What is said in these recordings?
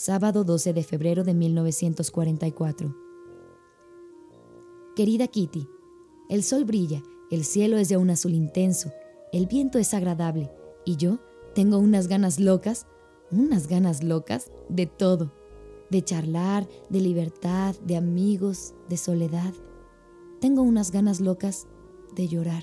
sábado 12 de febrero de 1944. Querida Kitty, el sol brilla, el cielo es de un azul intenso, el viento es agradable y yo tengo unas ganas locas, unas ganas locas de todo, de charlar, de libertad, de amigos, de soledad. Tengo unas ganas locas de llorar.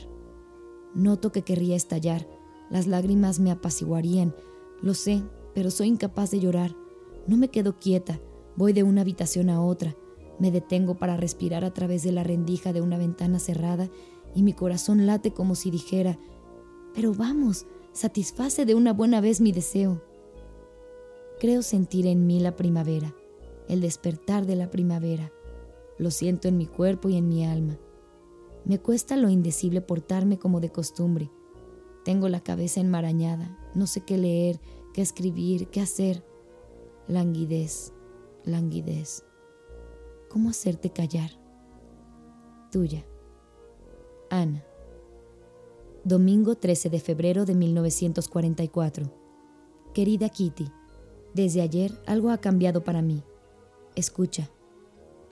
Noto que querría estallar, las lágrimas me apaciguarían, lo sé, pero soy incapaz de llorar. No me quedo quieta, voy de una habitación a otra, me detengo para respirar a través de la rendija de una ventana cerrada y mi corazón late como si dijera, pero vamos, satisface de una buena vez mi deseo. Creo sentir en mí la primavera, el despertar de la primavera. Lo siento en mi cuerpo y en mi alma. Me cuesta lo indecible portarme como de costumbre. Tengo la cabeza enmarañada, no sé qué leer, qué escribir, qué hacer languidez, languidez. ¿Cómo hacerte callar? Tuya. Ana. Domingo 13 de febrero de 1944. Querida Kitty, desde ayer algo ha cambiado para mí. Escucha.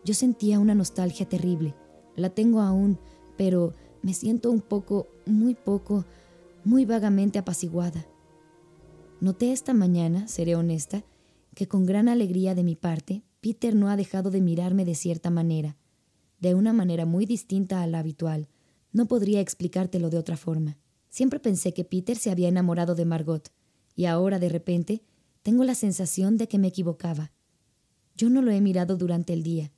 Yo sentía una nostalgia terrible. La tengo aún, pero me siento un poco, muy poco, muy vagamente apaciguada. Noté esta mañana, seré honesta, que con gran alegría de mi parte, Peter no ha dejado de mirarme de cierta manera, de una manera muy distinta a la habitual. No podría explicártelo de otra forma. Siempre pensé que Peter se había enamorado de Margot, y ahora de repente tengo la sensación de que me equivocaba. Yo no lo he mirado durante el día.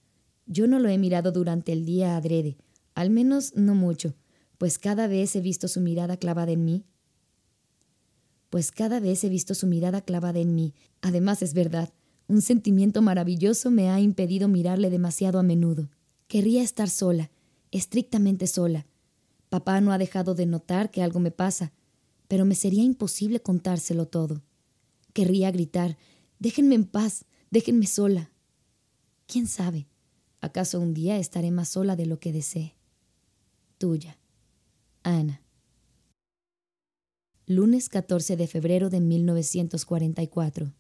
Yo no lo he mirado durante el día adrede, al menos no mucho, pues cada vez he visto su mirada clavada en mí pues cada vez he visto su mirada clavada en mí. Además, es verdad, un sentimiento maravilloso me ha impedido mirarle demasiado a menudo. Querría estar sola, estrictamente sola. Papá no ha dejado de notar que algo me pasa, pero me sería imposible contárselo todo. Querría gritar, déjenme en paz, déjenme sola. ¿Quién sabe? ¿Acaso un día estaré más sola de lo que desee? Tuya, Ana lunes 14 de febrero de 1944.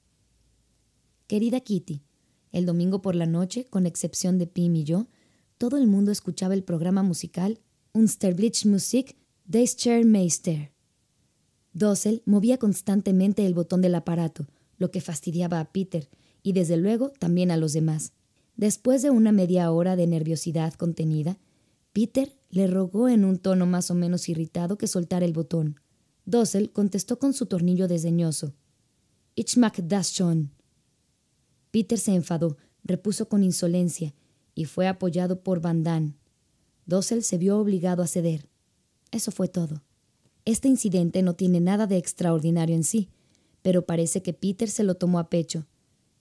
Querida Kitty, el domingo por la noche, con excepción de Pim y yo, todo el mundo escuchaba el programa musical Unsterblich Musik des Meister. Dossel movía constantemente el botón del aparato, lo que fastidiaba a Peter y desde luego también a los demás. Después de una media hora de nerviosidad contenida, Peter le rogó en un tono más o menos irritado que soltara el botón. Dossel contestó con su tornillo desdeñoso. Ich mag das schon. Peter se enfadó, repuso con insolencia, y fue apoyado por Van Damme. Dossel se vio obligado a ceder. Eso fue todo. Este incidente no tiene nada de extraordinario en sí, pero parece que Peter se lo tomó a pecho.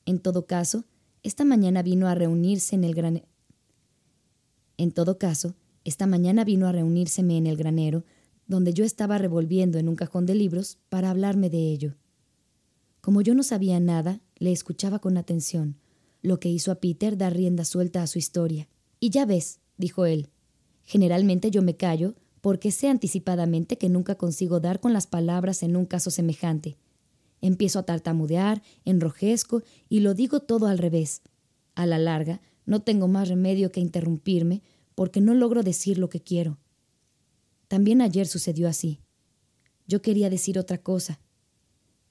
En todo caso, esta mañana vino a reunirse en el gran... En todo caso, esta mañana vino a reunírseme en el granero donde yo estaba revolviendo en un cajón de libros para hablarme de ello. Como yo no sabía nada, le escuchaba con atención, lo que hizo a Peter dar rienda suelta a su historia. Y ya ves, dijo él, generalmente yo me callo porque sé anticipadamente que nunca consigo dar con las palabras en un caso semejante. Empiezo a tartamudear, enrojezco y lo digo todo al revés. A la larga, no tengo más remedio que interrumpirme porque no logro decir lo que quiero. También ayer sucedió así. Yo quería decir otra cosa,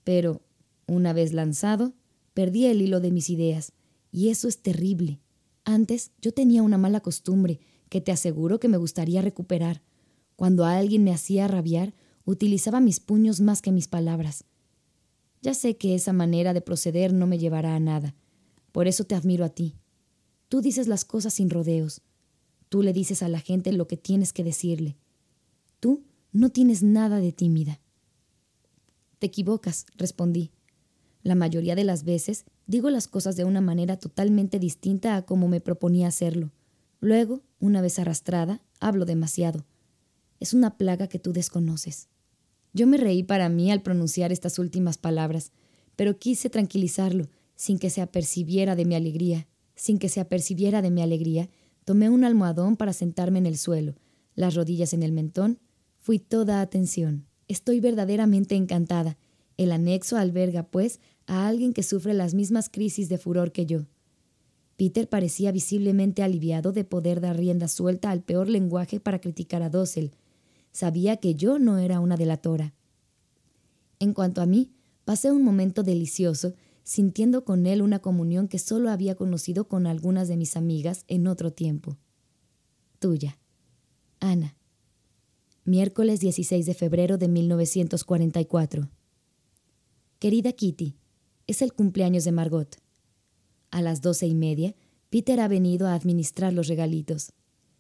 pero, una vez lanzado, perdí el hilo de mis ideas, y eso es terrible. Antes yo tenía una mala costumbre que te aseguro que me gustaría recuperar. Cuando alguien me hacía rabiar, utilizaba mis puños más que mis palabras. Ya sé que esa manera de proceder no me llevará a nada. Por eso te admiro a ti. Tú dices las cosas sin rodeos. Tú le dices a la gente lo que tienes que decirle. Tú no tienes nada de tímida. Te equivocas, respondí. La mayoría de las veces digo las cosas de una manera totalmente distinta a como me proponía hacerlo. Luego, una vez arrastrada, hablo demasiado. Es una plaga que tú desconoces. Yo me reí para mí al pronunciar estas últimas palabras, pero quise tranquilizarlo, sin que se apercibiera de mi alegría. Sin que se apercibiera de mi alegría, tomé un almohadón para sentarme en el suelo, las rodillas en el mentón Fui toda atención. Estoy verdaderamente encantada, El anexo alberga, pues, a alguien que sufre las mismas crisis de furor que yo. Peter parecía visiblemente aliviado de poder dar rienda suelta al peor lenguaje para criticar a Dossel. Sabía que yo no era una delatora. En cuanto a mí, pasé un momento delicioso, sintiendo con él una comunión que solo había conocido con algunas de mis amigas en otro tiempo. Tuya. Ana. Miércoles 16 de febrero de 1944. Querida Kitty, es el cumpleaños de Margot. A las doce y media, Peter ha venido a administrar los regalitos.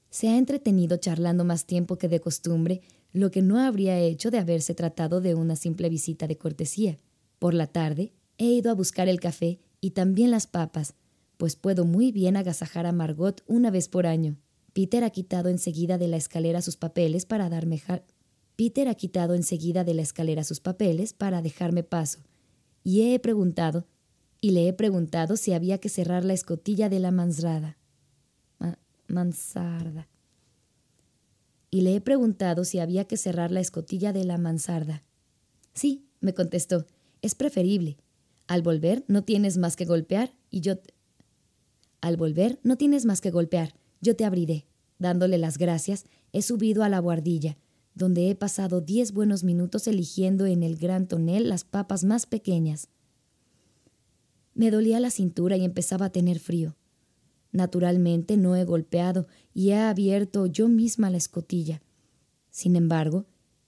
Se ha entretenido charlando más tiempo que de costumbre, lo que no habría hecho de haberse tratado de una simple visita de cortesía. Por la tarde, he ido a buscar el café y también las papas, pues puedo muy bien agasajar a Margot una vez por año. Peter ha quitado enseguida de la escalera sus papeles para darme Peter ha quitado enseguida de la escalera sus papeles para dejarme paso y he preguntado, y le he preguntado si había que cerrar la escotilla de la mansarda. mansarda. Y le he preguntado si había que cerrar la escotilla de la mansarda. Sí, me contestó, es preferible. Al volver no tienes más que golpear y yo... Al volver no tienes más que golpear, yo te abriré. Dándole las gracias, he subido a la guardilla, donde he pasado diez buenos minutos eligiendo en el gran tonel las papas más pequeñas. Me dolía la cintura y empezaba a tener frío. Naturalmente no he golpeado y he abierto yo misma la escotilla. Sin embargo,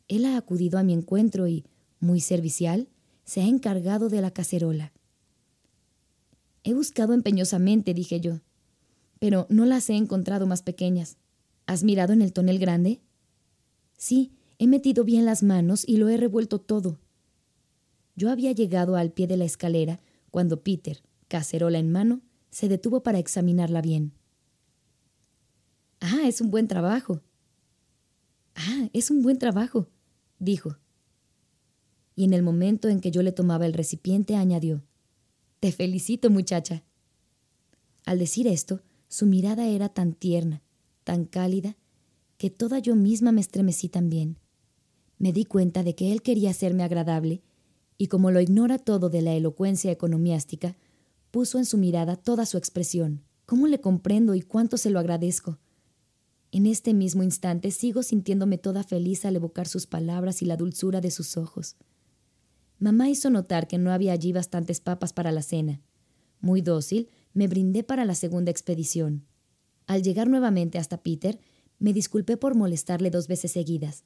él ha acudido a mi encuentro y, muy servicial, se ha encargado de la cacerola. He buscado empeñosamente, dije yo, pero no las he encontrado más pequeñas. ¿Has mirado en el tonel grande? Sí, he metido bien las manos y lo he revuelto todo. Yo había llegado al pie de la escalera cuando Peter, cacerola en mano, se detuvo para examinarla bien. Ah, es un buen trabajo. Ah, es un buen trabajo, dijo. Y en el momento en que yo le tomaba el recipiente añadió, Te felicito, muchacha. Al decir esto, su mirada era tan tierna, tan cálida, que toda yo misma me estremecí también. Me di cuenta de que él quería hacerme agradable, y como lo ignora todo de la elocuencia economiástica, puso en su mirada toda su expresión. ¿Cómo le comprendo y cuánto se lo agradezco? En este mismo instante sigo sintiéndome toda feliz al evocar sus palabras y la dulzura de sus ojos. Mamá hizo notar que no había allí bastantes papas para la cena. Muy dócil, me brindé para la segunda expedición. Al llegar nuevamente hasta Peter, me disculpé por molestarle dos veces seguidas.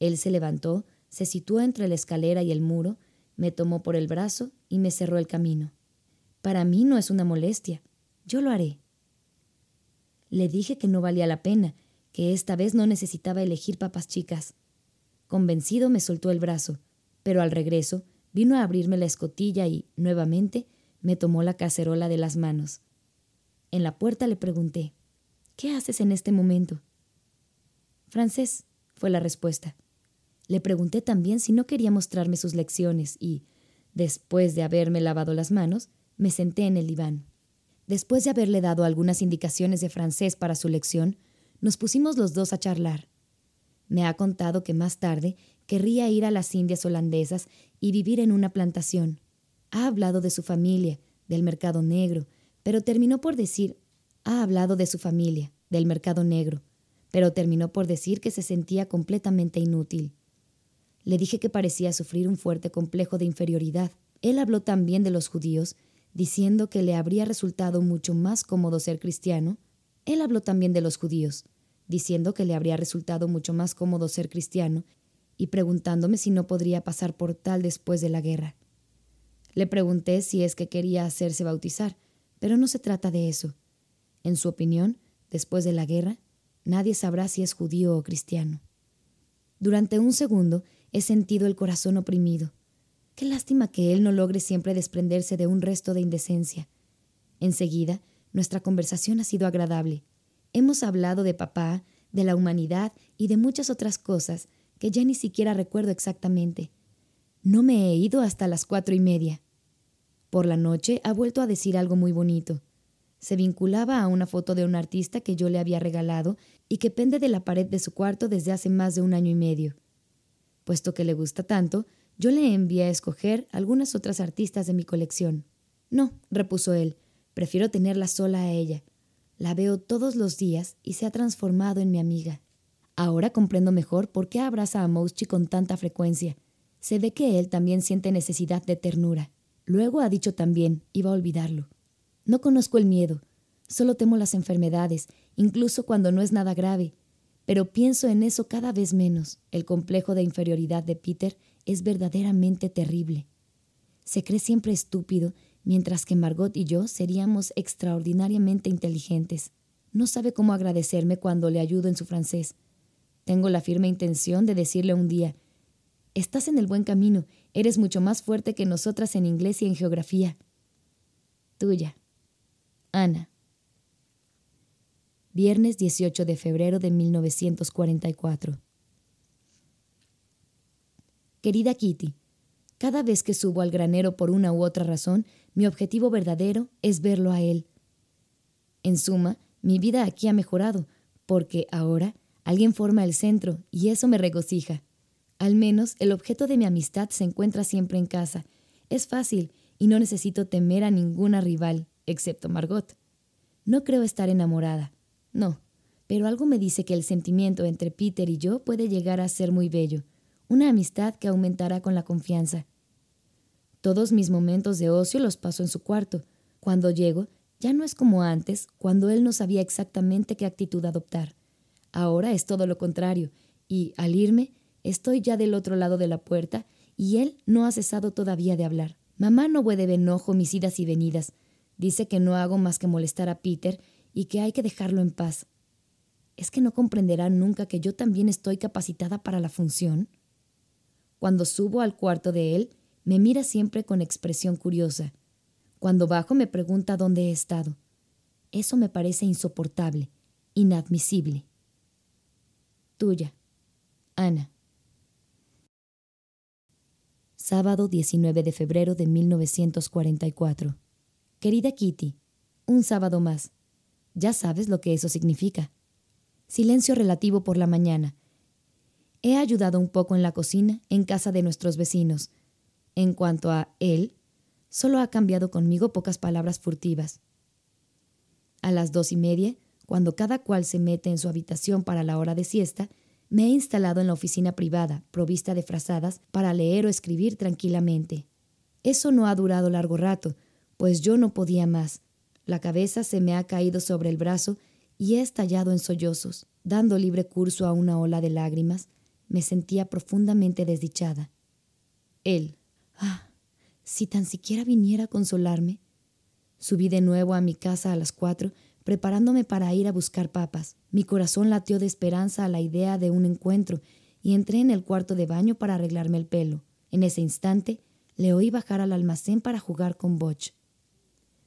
Él se levantó, se situó entre la escalera y el muro, me tomó por el brazo y me cerró el camino. Para mí no es una molestia. Yo lo haré. Le dije que no valía la pena, que esta vez no necesitaba elegir papas chicas. Convencido me soltó el brazo, pero al regreso vino a abrirme la escotilla y, nuevamente, me tomó la cacerola de las manos. En la puerta le pregunté, ¿Qué haces en este momento? Francés, fue la respuesta. Le pregunté también si no quería mostrarme sus lecciones y, después de haberme lavado las manos, me senté en el diván. Después de haberle dado algunas indicaciones de francés para su lección, nos pusimos los dos a charlar. Me ha contado que más tarde querría ir a las Indias holandesas y vivir en una plantación. Ha hablado de su familia, del mercado negro, pero terminó por decir, ha hablado de su familia, del mercado negro, pero terminó por decir que se sentía completamente inútil. Le dije que parecía sufrir un fuerte complejo de inferioridad. Él habló también de los judíos, diciendo que le habría resultado mucho más cómodo ser cristiano. Él habló también de los judíos, diciendo que le habría resultado mucho más cómodo ser cristiano, y preguntándome si no podría pasar por tal después de la guerra. Le pregunté si es que quería hacerse bautizar, pero no se trata de eso. En su opinión, después de la guerra, Nadie sabrá si es judío o cristiano. Durante un segundo he sentido el corazón oprimido. Qué lástima que él no logre siempre desprenderse de un resto de indecencia. Enseguida, nuestra conversación ha sido agradable. Hemos hablado de papá, de la humanidad y de muchas otras cosas que ya ni siquiera recuerdo exactamente. No me he ido hasta las cuatro y media. Por la noche ha vuelto a decir algo muy bonito se vinculaba a una foto de un artista que yo le había regalado y que pende de la pared de su cuarto desde hace más de un año y medio. Puesto que le gusta tanto, yo le envié a escoger algunas otras artistas de mi colección. No, repuso él, prefiero tenerla sola a ella. La veo todos los días y se ha transformado en mi amiga. Ahora comprendo mejor por qué abraza a Mouschi con tanta frecuencia. Se ve que él también siente necesidad de ternura. Luego ha dicho también, iba a olvidarlo. No conozco el miedo, solo temo las enfermedades, incluso cuando no es nada grave. Pero pienso en eso cada vez menos. El complejo de inferioridad de Peter es verdaderamente terrible. Se cree siempre estúpido, mientras que Margot y yo seríamos extraordinariamente inteligentes. No sabe cómo agradecerme cuando le ayudo en su francés. Tengo la firme intención de decirle un día, Estás en el buen camino, eres mucho más fuerte que nosotras en inglés y en geografía. Tuya. Ana. Viernes 18 de febrero de 1944. Querida Kitty, cada vez que subo al granero por una u otra razón, mi objetivo verdadero es verlo a él. En suma, mi vida aquí ha mejorado, porque ahora Alguien forma el centro y eso me regocija. Al menos el objeto de mi amistad se encuentra siempre en casa. Es fácil y no necesito temer a ninguna rival, excepto Margot. No creo estar enamorada. No, pero algo me dice que el sentimiento entre Peter y yo puede llegar a ser muy bello, una amistad que aumentará con la confianza. Todos mis momentos de ocio los paso en su cuarto. Cuando llego, ya no es como antes, cuando él no sabía exactamente qué actitud adoptar. Ahora es todo lo contrario, y al irme, estoy ya del otro lado de la puerta y él no ha cesado todavía de hablar. Mamá no puede de enojo mis idas y venidas. Dice que no hago más que molestar a Peter y que hay que dejarlo en paz. ¿Es que no comprenderá nunca que yo también estoy capacitada para la función? Cuando subo al cuarto de él, me mira siempre con expresión curiosa. Cuando bajo me pregunta dónde he estado. Eso me parece insoportable, inadmisible. Tuya, Ana. Sábado 19 de febrero de 1944. Querida Kitty, un sábado más. Ya sabes lo que eso significa. Silencio relativo por la mañana. He ayudado un poco en la cocina en casa de nuestros vecinos. En cuanto a él, solo ha cambiado conmigo pocas palabras furtivas. A las dos y media cuando cada cual se mete en su habitación para la hora de siesta, me he instalado en la oficina privada, provista de frazadas, para leer o escribir tranquilamente. Eso no ha durado largo rato, pues yo no podía más. La cabeza se me ha caído sobre el brazo y he estallado en sollozos. Dando libre curso a una ola de lágrimas, me sentía profundamente desdichada. Él. Ah, si tan siquiera viniera a consolarme. Subí de nuevo a mi casa a las cuatro preparándome para ir a buscar papas. Mi corazón latió de esperanza a la idea de un encuentro y entré en el cuarto de baño para arreglarme el pelo. En ese instante le oí bajar al almacén para jugar con Botch.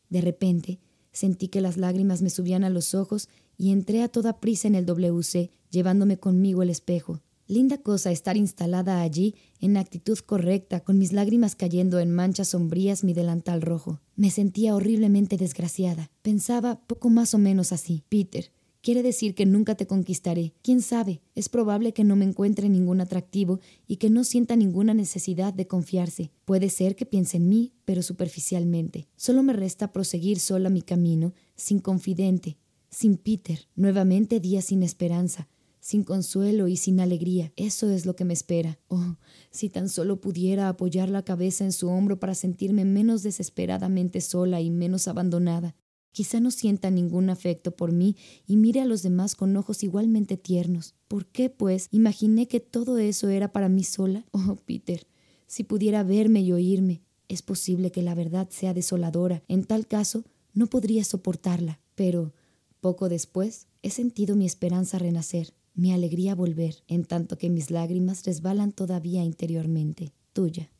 De repente sentí que las lágrimas me subían a los ojos y entré a toda prisa en el WC, llevándome conmigo el espejo. Linda cosa estar instalada allí en actitud correcta, con mis lágrimas cayendo en manchas sombrías mi delantal rojo. Me sentía horriblemente desgraciada. Pensaba poco más o menos así. Peter, quiere decir que nunca te conquistaré. ¿Quién sabe? Es probable que no me encuentre ningún atractivo y que no sienta ninguna necesidad de confiarse. Puede ser que piense en mí, pero superficialmente. Solo me resta proseguir sola mi camino, sin confidente, sin Peter. Nuevamente días sin esperanza sin consuelo y sin alegría. Eso es lo que me espera. Oh, si tan solo pudiera apoyar la cabeza en su hombro para sentirme menos desesperadamente sola y menos abandonada. Quizá no sienta ningún afecto por mí y mire a los demás con ojos igualmente tiernos. ¿Por qué, pues, imaginé que todo eso era para mí sola? Oh, Peter, si pudiera verme y oírme. Es posible que la verdad sea desoladora. En tal caso, no podría soportarla. Pero, poco después, he sentido mi esperanza renacer mi alegría volver, en tanto que mis lágrimas resbalan todavía interiormente. Tuya.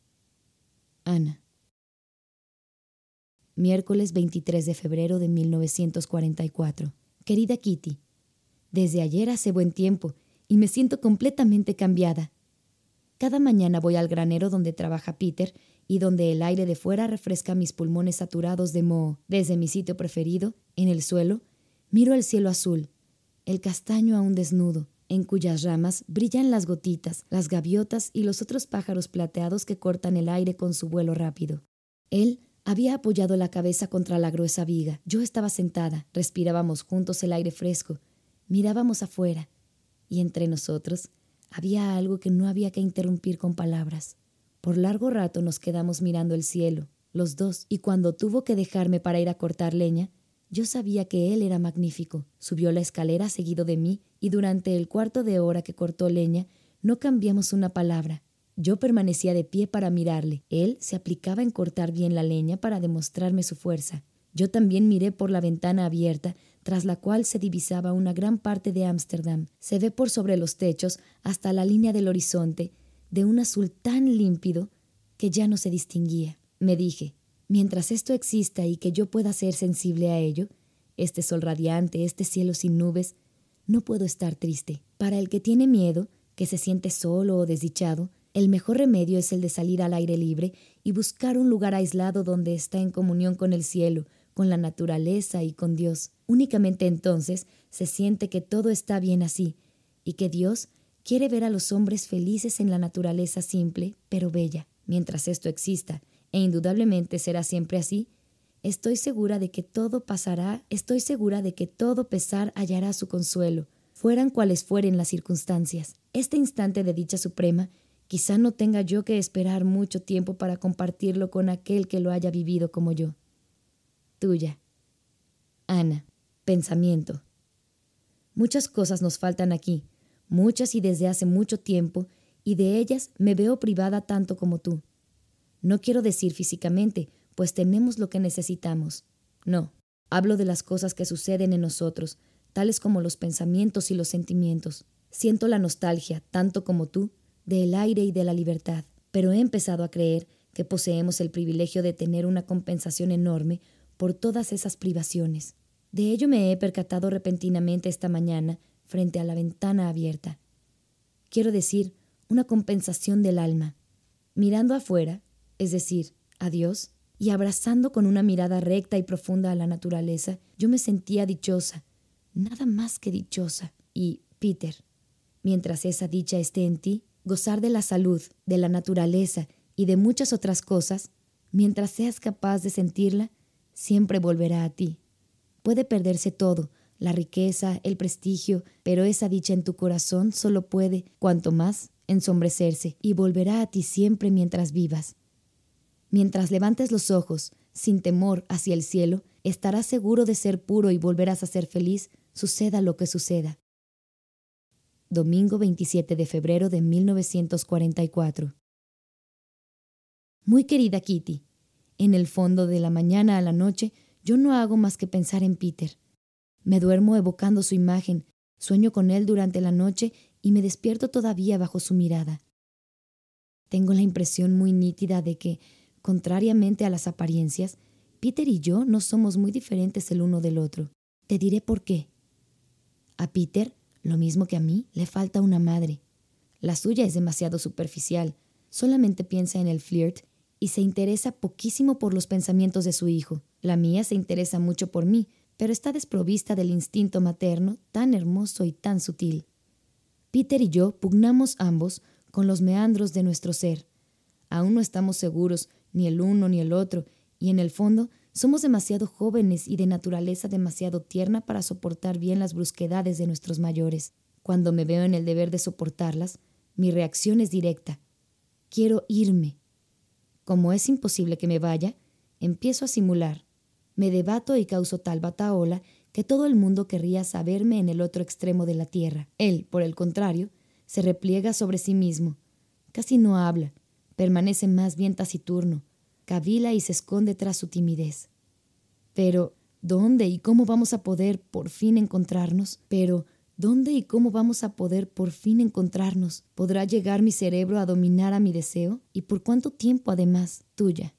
Ana. Miércoles 23 de febrero de 1944. Querida Kitty, desde ayer hace buen tiempo y me siento completamente cambiada. Cada mañana voy al granero donde trabaja Peter y donde el aire de fuera refresca mis pulmones saturados de moho. Desde mi sitio preferido, en el suelo, miro el cielo azul, el castaño aún desnudo, en cuyas ramas brillan las gotitas, las gaviotas y los otros pájaros plateados que cortan el aire con su vuelo rápido. Él había apoyado la cabeza contra la gruesa viga. Yo estaba sentada, respirábamos juntos el aire fresco, mirábamos afuera, y entre nosotros había algo que no había que interrumpir con palabras. Por largo rato nos quedamos mirando el cielo, los dos, y cuando tuvo que dejarme para ir a cortar leña, yo sabía que él era magnífico. Subió la escalera seguido de mí, y durante el cuarto de hora que cortó leña, no cambiamos una palabra. Yo permanecía de pie para mirarle. Él se aplicaba en cortar bien la leña para demostrarme su fuerza. Yo también miré por la ventana abierta, tras la cual se divisaba una gran parte de Ámsterdam. Se ve por sobre los techos hasta la línea del horizonte, de un azul tan límpido que ya no se distinguía. Me dije, mientras esto exista y que yo pueda ser sensible a ello, este sol radiante, este cielo sin nubes, no puedo estar triste. Para el que tiene miedo, que se siente solo o desdichado, el mejor remedio es el de salir al aire libre y buscar un lugar aislado donde está en comunión con el cielo, con la naturaleza y con Dios. Únicamente entonces se siente que todo está bien así y que Dios quiere ver a los hombres felices en la naturaleza simple, pero bella. Mientras esto exista, e indudablemente será siempre así, estoy segura de que todo pasará, estoy segura de que todo pesar hallará su consuelo, fueran cuales fueren las circunstancias. Este instante de dicha suprema quizá no tenga yo que esperar mucho tiempo para compartirlo con aquel que lo haya vivido como yo. Tuya. Ana. Pensamiento. Muchas cosas nos faltan aquí, muchas y desde hace mucho tiempo, y de ellas me veo privada tanto como tú. No quiero decir físicamente, pues tenemos lo que necesitamos. No, hablo de las cosas que suceden en nosotros, tales como los pensamientos y los sentimientos. Siento la nostalgia, tanto como tú, del aire y de la libertad, pero he empezado a creer que poseemos el privilegio de tener una compensación enorme por todas esas privaciones. De ello me he percatado repentinamente esta mañana frente a la ventana abierta. Quiero decir, una compensación del alma. Mirando afuera, es decir, a Dios, y abrazando con una mirada recta y profunda a la naturaleza, yo me sentía dichosa, nada más que dichosa. Y, Peter, mientras esa dicha esté en ti, gozar de la salud, de la naturaleza y de muchas otras cosas, mientras seas capaz de sentirla, siempre volverá a ti. Puede perderse todo, la riqueza, el prestigio, pero esa dicha en tu corazón solo puede, cuanto más, ensombrecerse y volverá a ti siempre mientras vivas. Mientras levantes los ojos, sin temor, hacia el cielo, estarás seguro de ser puro y volverás a ser feliz, suceda lo que suceda. Domingo 27 de febrero de 1944. Muy querida Kitty, en el fondo de la mañana a la noche yo no hago más que pensar en Peter. Me duermo evocando su imagen, sueño con él durante la noche y me despierto todavía bajo su mirada. Tengo la impresión muy nítida de que, contrariamente a las apariencias, Peter y yo no somos muy diferentes el uno del otro. Te diré por qué. A Peter, lo mismo que a mí, le falta una madre. La suya es demasiado superficial, solamente piensa en el flirt y se interesa poquísimo por los pensamientos de su hijo. La mía se interesa mucho por mí, pero está desprovista del instinto materno tan hermoso y tan sutil. Peter y yo pugnamos ambos con los meandros de nuestro ser. Aún no estamos seguros, ni el uno ni el otro, y en el fondo somos demasiado jóvenes y de naturaleza demasiado tierna para soportar bien las brusquedades de nuestros mayores. Cuando me veo en el deber de soportarlas, mi reacción es directa. Quiero irme. Como es imposible que me vaya, empiezo a simular, me debato y causo tal bataola que todo el mundo querría saberme en el otro extremo de la tierra. Él, por el contrario, se repliega sobre sí mismo. Casi no habla, permanece más bien taciturno, cavila y se esconde tras su timidez. Pero, ¿dónde y cómo vamos a poder por fin encontrarnos? Pero, ¿dónde y cómo vamos a poder por fin encontrarnos? ¿Podrá llegar mi cerebro a dominar a mi deseo? ¿Y por cuánto tiempo además? Tuya.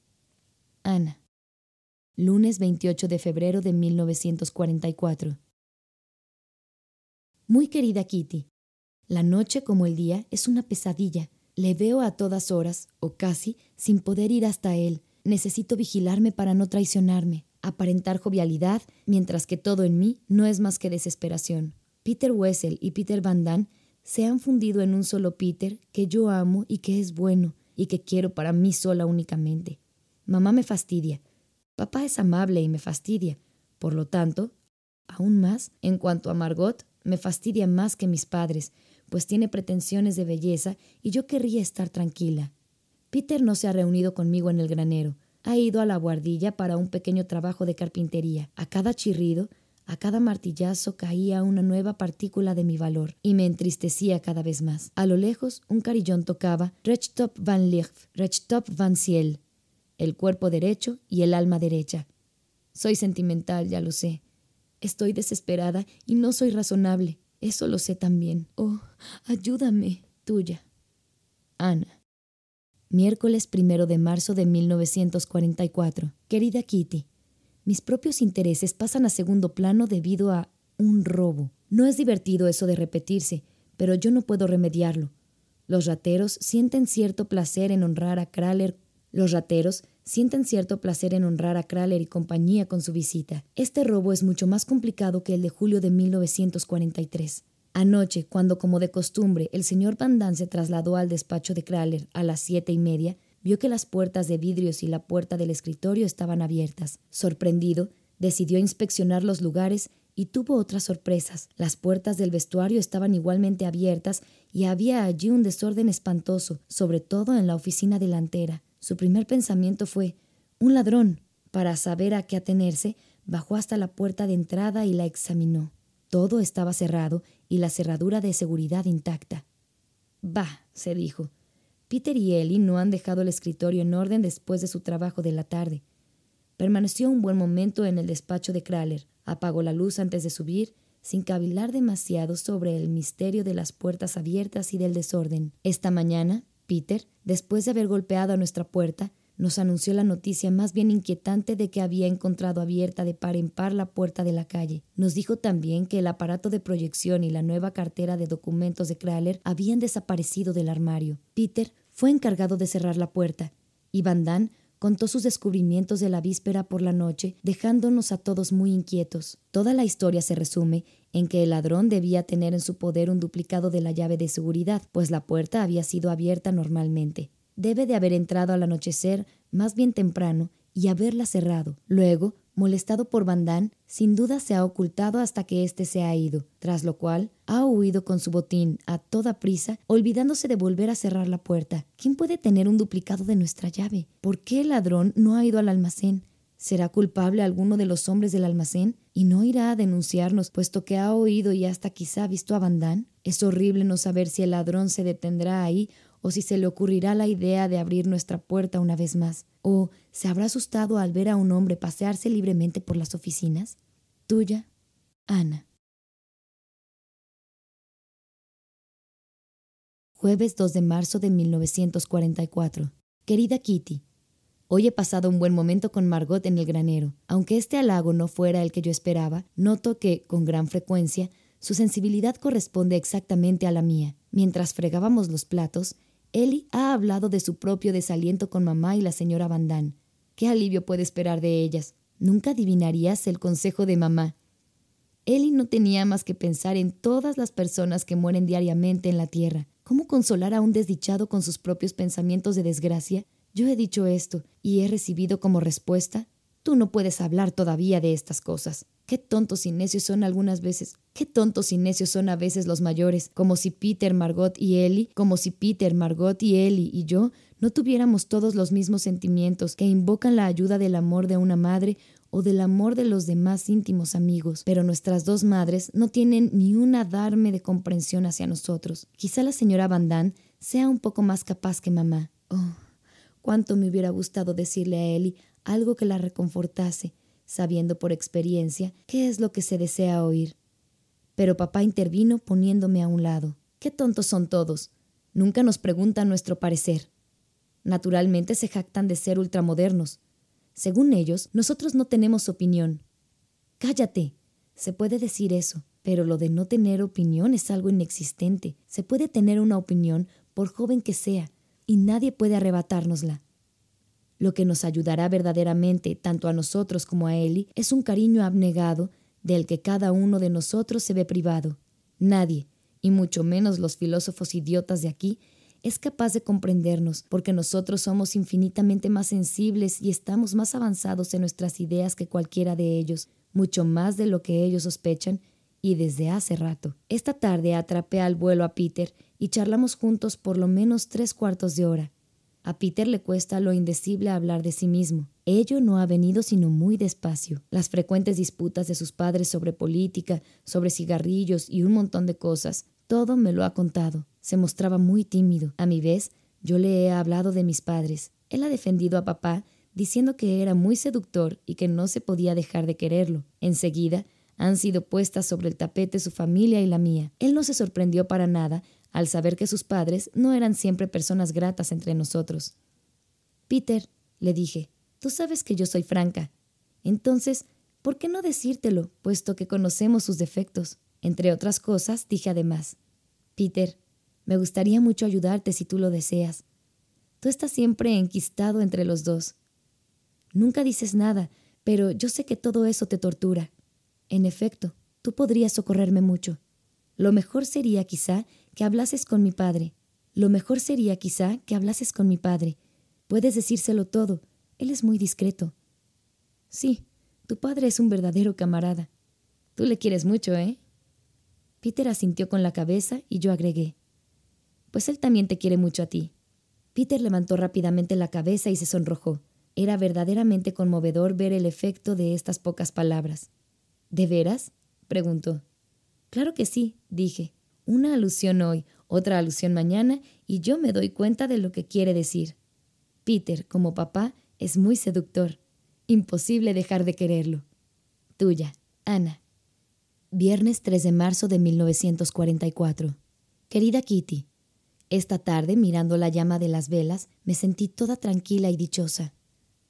Ana lunes 28 de febrero de 1944. Muy querida Kitty, la noche como el día es una pesadilla. Le veo a todas horas, o casi, sin poder ir hasta él. Necesito vigilarme para no traicionarme, aparentar jovialidad, mientras que todo en mí no es más que desesperación. Peter Wessel y Peter Van Damme se han fundido en un solo Peter que yo amo y que es bueno y que quiero para mí sola únicamente. Mamá me fastidia. Papá es amable y me fastidia. Por lo tanto, aún más, en cuanto a Margot, me fastidia más que mis padres, pues tiene pretensiones de belleza y yo querría estar tranquila. Peter no se ha reunido conmigo en el granero. Ha ido a la guardilla para un pequeño trabajo de carpintería. A cada chirrido, a cada martillazo caía una nueva partícula de mi valor y me entristecía cada vez más. A lo lejos, un carillón tocaba Rechtop van Licht, Rechtop van Ciel, el cuerpo derecho y el alma derecha. Soy sentimental, ya lo sé. Estoy desesperada y no soy razonable. Eso lo sé también. Oh, ayúdame, tuya. Ana. Miércoles primero de marzo de 1944. Querida Kitty, mis propios intereses pasan a segundo plano debido a un robo. No es divertido eso de repetirse, pero yo no puedo remediarlo. Los rateros sienten cierto placer en honrar a Kraler. Los rateros sienten cierto placer en honrar a Kraler y compañía con su visita. Este robo es mucho más complicado que el de julio de 1943. Anoche, cuando como de costumbre el señor Van se trasladó al despacho de Kraler a las siete y media, vio que las puertas de vidrios y la puerta del escritorio estaban abiertas. Sorprendido, decidió inspeccionar los lugares y tuvo otras sorpresas. Las puertas del vestuario estaban igualmente abiertas y había allí un desorden espantoso, sobre todo en la oficina delantera. Su primer pensamiento fue un ladrón. Para saber a qué atenerse, bajó hasta la puerta de entrada y la examinó. Todo estaba cerrado y la cerradura de seguridad intacta. Bah, se dijo. Peter y Ellie no han dejado el escritorio en orden después de su trabajo de la tarde. Permaneció un buen momento en el despacho de Kraler, apagó la luz antes de subir, sin cavilar demasiado sobre el misterio de las puertas abiertas y del desorden. Esta mañana, Peter, después de haber golpeado a nuestra puerta, nos anunció la noticia más bien inquietante de que había encontrado abierta de par en par la puerta de la calle. Nos dijo también que el aparato de proyección y la nueva cartera de documentos de Kraler habían desaparecido del armario. Peter fue encargado de cerrar la puerta, y Van Damme contó sus descubrimientos de la víspera por la noche, dejándonos a todos muy inquietos. Toda la historia se resume en que el ladrón debía tener en su poder un duplicado de la llave de seguridad, pues la puerta había sido abierta normalmente. Debe de haber entrado al anochecer más bien temprano y haberla cerrado. Luego, molestado por Bandán, sin duda se ha ocultado hasta que éste se ha ido, tras lo cual ha huido con su botín a toda prisa, olvidándose de volver a cerrar la puerta. ¿Quién puede tener un duplicado de nuestra llave? ¿Por qué el ladrón no ha ido al almacén? ¿Será culpable alguno de los hombres del almacén? ¿Y no irá a denunciarnos, puesto que ha oído y hasta quizá visto a Bandán? Es horrible no saber si el ladrón se detendrá ahí o si se le ocurrirá la idea de abrir nuestra puerta una vez más, o se habrá asustado al ver a un hombre pasearse libremente por las oficinas. Tuya, Ana. Jueves 2 de marzo de 1944. Querida Kitty, Hoy he pasado un buen momento con Margot en el granero. Aunque este halago no fuera el que yo esperaba, noto que, con gran frecuencia, su sensibilidad corresponde exactamente a la mía. Mientras fregábamos los platos, Ellie ha hablado de su propio desaliento con mamá y la señora Van ¿Qué alivio puede esperar de ellas? Nunca adivinarías el consejo de mamá. Ellie no tenía más que pensar en todas las personas que mueren diariamente en la tierra. ¿Cómo consolar a un desdichado con sus propios pensamientos de desgracia? Yo he dicho esto y he recibido como respuesta, tú no puedes hablar todavía de estas cosas. Qué tontos y necios son algunas veces. Qué tontos y necios son a veces los mayores, como si Peter, Margot y Ellie, como si Peter, Margot y Ellie y yo no tuviéramos todos los mismos sentimientos que invocan la ayuda del amor de una madre o del amor de los demás íntimos amigos, pero nuestras dos madres no tienen ni una darme de comprensión hacia nosotros. Quizá la señora Van sea un poco más capaz que mamá. Oh, Cuánto me hubiera gustado decirle a Ellie algo que la reconfortase, sabiendo por experiencia qué es lo que se desea oír. Pero papá intervino poniéndome a un lado. Qué tontos son todos. Nunca nos preguntan nuestro parecer. Naturalmente se jactan de ser ultramodernos. Según ellos, nosotros no tenemos opinión. Cállate. Se puede decir eso, pero lo de no tener opinión es algo inexistente. Se puede tener una opinión por joven que sea, y nadie puede arrebatárnosla. Lo que nos ayudará verdaderamente, tanto a nosotros como a Eli, es un cariño abnegado del que cada uno de nosotros se ve privado. Nadie, y mucho menos los filósofos idiotas de aquí, es capaz de comprendernos, porque nosotros somos infinitamente más sensibles y estamos más avanzados en nuestras ideas que cualquiera de ellos, mucho más de lo que ellos sospechan, y desde hace rato. Esta tarde atrapé al vuelo a Peter y charlamos juntos por lo menos tres cuartos de hora. A Peter le cuesta lo indecible hablar de sí mismo. Ello no ha venido sino muy despacio. Las frecuentes disputas de sus padres sobre política, sobre cigarrillos y un montón de cosas, todo me lo ha contado. Se mostraba muy tímido. A mi vez, yo le he hablado de mis padres. Él ha defendido a papá, diciendo que era muy seductor y que no se podía dejar de quererlo. Enseguida, han sido puestas sobre el tapete su familia y la mía. Él no se sorprendió para nada al saber que sus padres no eran siempre personas gratas entre nosotros. Peter, le dije, tú sabes que yo soy franca. Entonces, ¿por qué no decírtelo, puesto que conocemos sus defectos? Entre otras cosas, dije además, Peter, me gustaría mucho ayudarte si tú lo deseas. Tú estás siempre enquistado entre los dos. Nunca dices nada, pero yo sé que todo eso te tortura. En efecto, tú podrías socorrerme mucho. Lo mejor sería quizá que hablases con mi padre. Lo mejor sería quizá que hablases con mi padre. Puedes decírselo todo. Él es muy discreto. Sí, tu padre es un verdadero camarada. Tú le quieres mucho, ¿eh? Peter asintió con la cabeza y yo agregué. Pues él también te quiere mucho a ti. Peter levantó rápidamente la cabeza y se sonrojó. Era verdaderamente conmovedor ver el efecto de estas pocas palabras. ¿De veras? preguntó. Claro que sí, dije. Una alusión hoy, otra alusión mañana, y yo me doy cuenta de lo que quiere decir. Peter, como papá, es muy seductor. Imposible dejar de quererlo. Tuya, Ana. Viernes 3 de marzo de 1944. Querida Kitty, esta tarde, mirando la llama de las velas, me sentí toda tranquila y dichosa.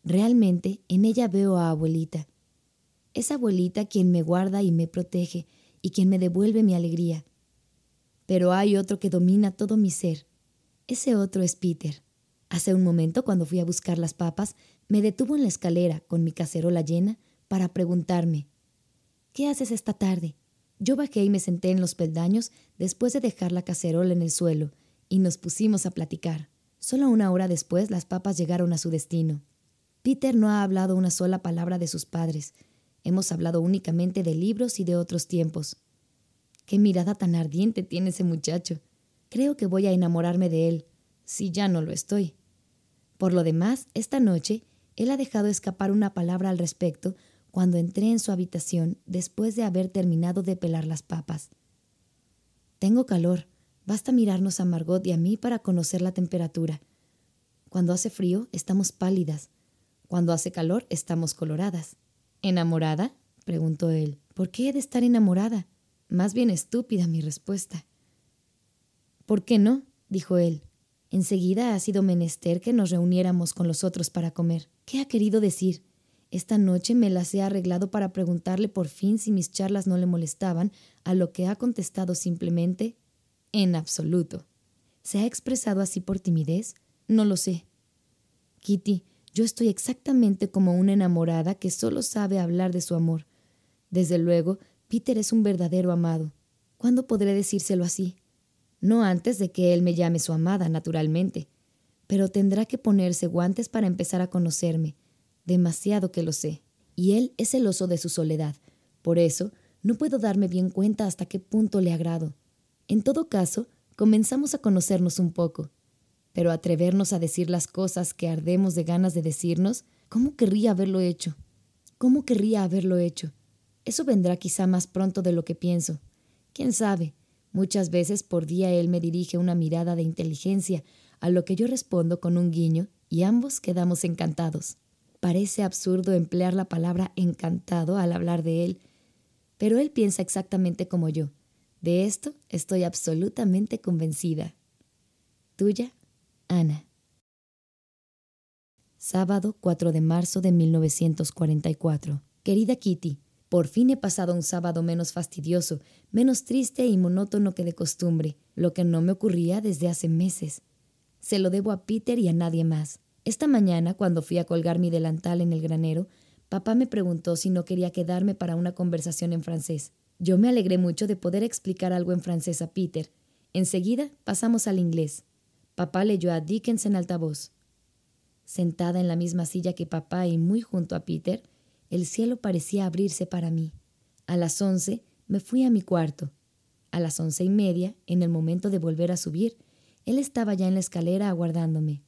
Realmente en ella veo a abuelita. Es abuelita quien me guarda y me protege, y quien me devuelve mi alegría. Pero hay otro que domina todo mi ser. Ese otro es Peter. Hace un momento, cuando fui a buscar las papas, me detuvo en la escalera con mi cacerola llena para preguntarme ¿Qué haces esta tarde? Yo bajé y me senté en los peldaños después de dejar la cacerola en el suelo, y nos pusimos a platicar. Solo una hora después las papas llegaron a su destino. Peter no ha hablado una sola palabra de sus padres, Hemos hablado únicamente de libros y de otros tiempos. Qué mirada tan ardiente tiene ese muchacho. Creo que voy a enamorarme de él, si ya no lo estoy. Por lo demás, esta noche, él ha dejado escapar una palabra al respecto cuando entré en su habitación después de haber terminado de pelar las papas. Tengo calor. Basta mirarnos a Margot y a mí para conocer la temperatura. Cuando hace frío, estamos pálidas. Cuando hace calor, estamos coloradas. ¿Enamorada? preguntó él. ¿Por qué he de estar enamorada? Más bien estúpida mi respuesta. ¿Por qué no? dijo él. Enseguida ha sido menester que nos reuniéramos con los otros para comer. ¿Qué ha querido decir? Esta noche me las he arreglado para preguntarle por fin si mis charlas no le molestaban, a lo que ha contestado simplemente en absoluto. ¿Se ha expresado así por timidez? No lo sé. Kitty, yo estoy exactamente como una enamorada que solo sabe hablar de su amor. Desde luego, Peter es un verdadero amado. ¿Cuándo podré decírselo así? No antes de que él me llame su amada, naturalmente. Pero tendrá que ponerse guantes para empezar a conocerme. Demasiado que lo sé. Y él es celoso de su soledad. Por eso, no puedo darme bien cuenta hasta qué punto le agrado. En todo caso, comenzamos a conocernos un poco. Pero atrevernos a decir las cosas que ardemos de ganas de decirnos, ¿cómo querría haberlo hecho? ¿Cómo querría haberlo hecho? Eso vendrá quizá más pronto de lo que pienso. ¿Quién sabe? Muchas veces por día él me dirige una mirada de inteligencia, a lo que yo respondo con un guiño, y ambos quedamos encantados. Parece absurdo emplear la palabra encantado al hablar de él, pero él piensa exactamente como yo. De esto estoy absolutamente convencida. Tuya, Ana. Sábado 4 de marzo de 1944. Querida Kitty, por fin he pasado un sábado menos fastidioso, menos triste y monótono que de costumbre, lo que no me ocurría desde hace meses. Se lo debo a Peter y a nadie más. Esta mañana, cuando fui a colgar mi delantal en el granero, papá me preguntó si no quería quedarme para una conversación en francés. Yo me alegré mucho de poder explicar algo en francés a Peter. Enseguida pasamos al inglés. Papá leyó a Dickens en altavoz. Sentada en la misma silla que papá y muy junto a Peter, el cielo parecía abrirse para mí. A las once me fui a mi cuarto. A las once y media, en el momento de volver a subir, él estaba ya en la escalera aguardándome.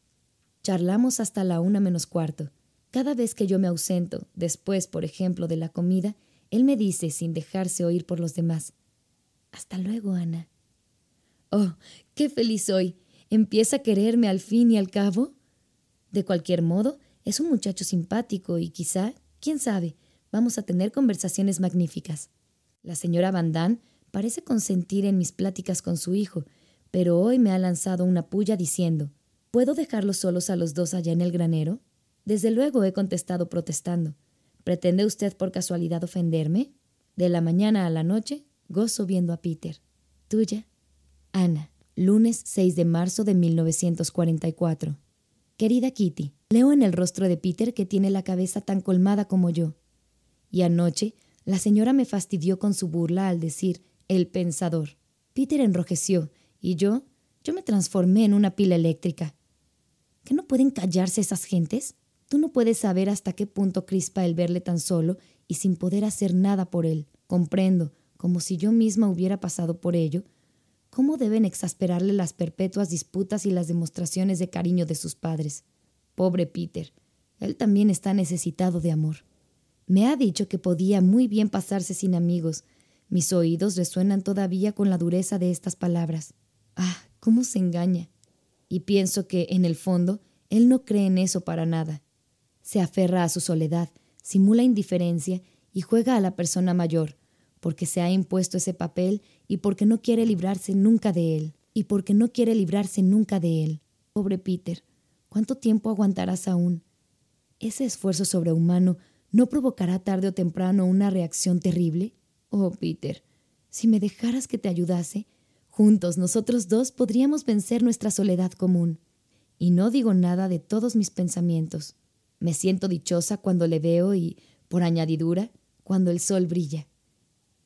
Charlamos hasta la una menos cuarto. Cada vez que yo me ausento, después, por ejemplo, de la comida, él me dice, sin dejarse oír por los demás, Hasta luego, Ana. Oh, qué feliz soy. ¿Empieza a quererme al fin y al cabo? De cualquier modo, es un muchacho simpático y quizá, quién sabe, vamos a tener conversaciones magníficas. La señora Van parece consentir en mis pláticas con su hijo, pero hoy me ha lanzado una puya diciendo, ¿puedo dejarlos solos a los dos allá en el granero? Desde luego he contestado protestando. ¿Pretende usted por casualidad ofenderme? De la mañana a la noche gozo viendo a Peter. Tuya, Ana. Lunes 6 de marzo de 1944. Querida Kitty, leo en el rostro de Peter que tiene la cabeza tan colmada como yo. Y anoche la señora me fastidió con su burla al decir el pensador. Peter enrojeció y yo, yo me transformé en una pila eléctrica. ¿Que no pueden callarse esas gentes? Tú no puedes saber hasta qué punto crispa el verle tan solo y sin poder hacer nada por él. Comprendo, como si yo misma hubiera pasado por ello, cómo deben exasperarle las perpetuas disputas y las demostraciones de cariño de sus padres. Pobre Peter, él también está necesitado de amor. Me ha dicho que podía muy bien pasarse sin amigos. Mis oídos resuenan todavía con la dureza de estas palabras. Ah, cómo se engaña. Y pienso que, en el fondo, él no cree en eso para nada. Se aferra a su soledad, simula indiferencia y juega a la persona mayor, porque se ha impuesto ese papel y porque no quiere librarse nunca de él, y porque no quiere librarse nunca de él. Pobre Peter, ¿cuánto tiempo aguantarás aún? ¿Ese esfuerzo sobrehumano no provocará tarde o temprano una reacción terrible? Oh, Peter, si me dejaras que te ayudase, juntos nosotros dos podríamos vencer nuestra soledad común. Y no digo nada de todos mis pensamientos. Me siento dichosa cuando le veo y, por añadidura, cuando el sol brilla.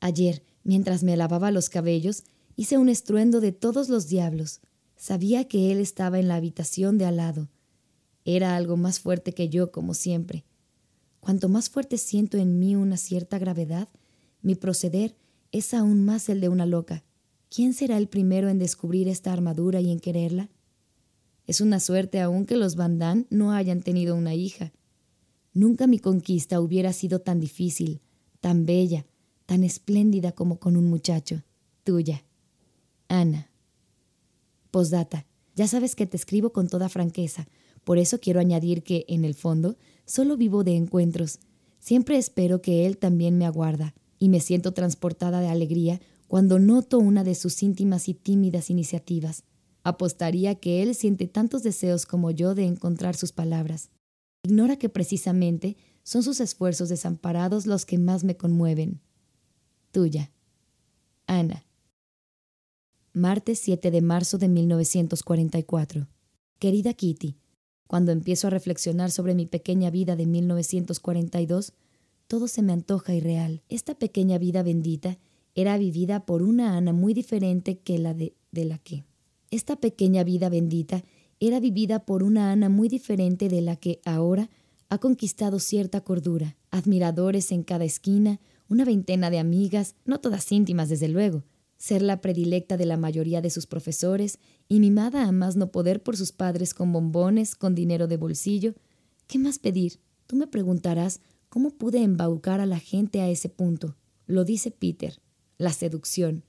Ayer, mientras me lavaba los cabellos, hice un estruendo de todos los diablos. Sabía que él estaba en la habitación de al lado. Era algo más fuerte que yo, como siempre. Cuanto más fuerte siento en mí una cierta gravedad, mi proceder es aún más el de una loca. ¿Quién será el primero en descubrir esta armadura y en quererla? Es una suerte aún que los Van no hayan tenido una hija. Nunca mi conquista hubiera sido tan difícil, tan bella, tan espléndida como con un muchacho. Tuya. Ana. Postdata. Ya sabes que te escribo con toda franqueza, por eso quiero añadir que, en el fondo, solo vivo de encuentros. Siempre espero que él también me aguarda, y me siento transportada de alegría cuando noto una de sus íntimas y tímidas iniciativas. Apostaría que él siente tantos deseos como yo de encontrar sus palabras. Ignora que precisamente son sus esfuerzos desamparados los que más me conmueven. Tuya. Ana. Martes 7 de marzo de 1944. Querida Kitty, cuando empiezo a reflexionar sobre mi pequeña vida de 1942, todo se me antoja irreal. Esta pequeña vida bendita era vivida por una Ana muy diferente que la de, de la que esta pequeña vida bendita era vivida por una Ana muy diferente de la que ahora ha conquistado cierta cordura, admiradores en cada esquina, una veintena de amigas, no todas íntimas desde luego, ser la predilecta de la mayoría de sus profesores y mimada a más no poder por sus padres con bombones, con dinero de bolsillo. ¿Qué más pedir? Tú me preguntarás cómo pude embaucar a la gente a ese punto. Lo dice Peter, la seducción.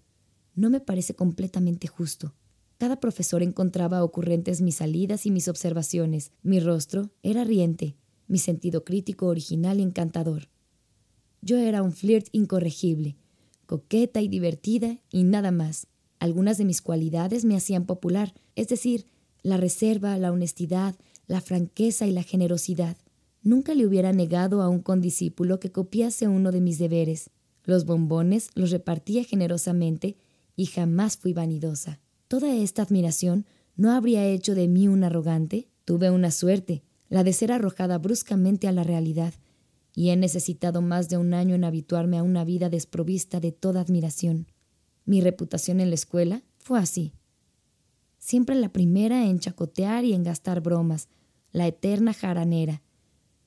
No me parece completamente justo. Cada profesor encontraba ocurrentes mis salidas y mis observaciones. Mi rostro era riente, mi sentido crítico original y encantador. Yo era un flirt incorregible, coqueta y divertida y nada más. Algunas de mis cualidades me hacían popular, es decir, la reserva, la honestidad, la franqueza y la generosidad. Nunca le hubiera negado a un condiscípulo que copiase uno de mis deberes. Los bombones los repartía generosamente y jamás fui vanidosa. Toda esta admiración no habría hecho de mí un arrogante. Tuve una suerte, la de ser arrojada bruscamente a la realidad, y he necesitado más de un año en habituarme a una vida desprovista de toda admiración. Mi reputación en la escuela fue así. Siempre la primera en chacotear y en gastar bromas, la eterna jaranera,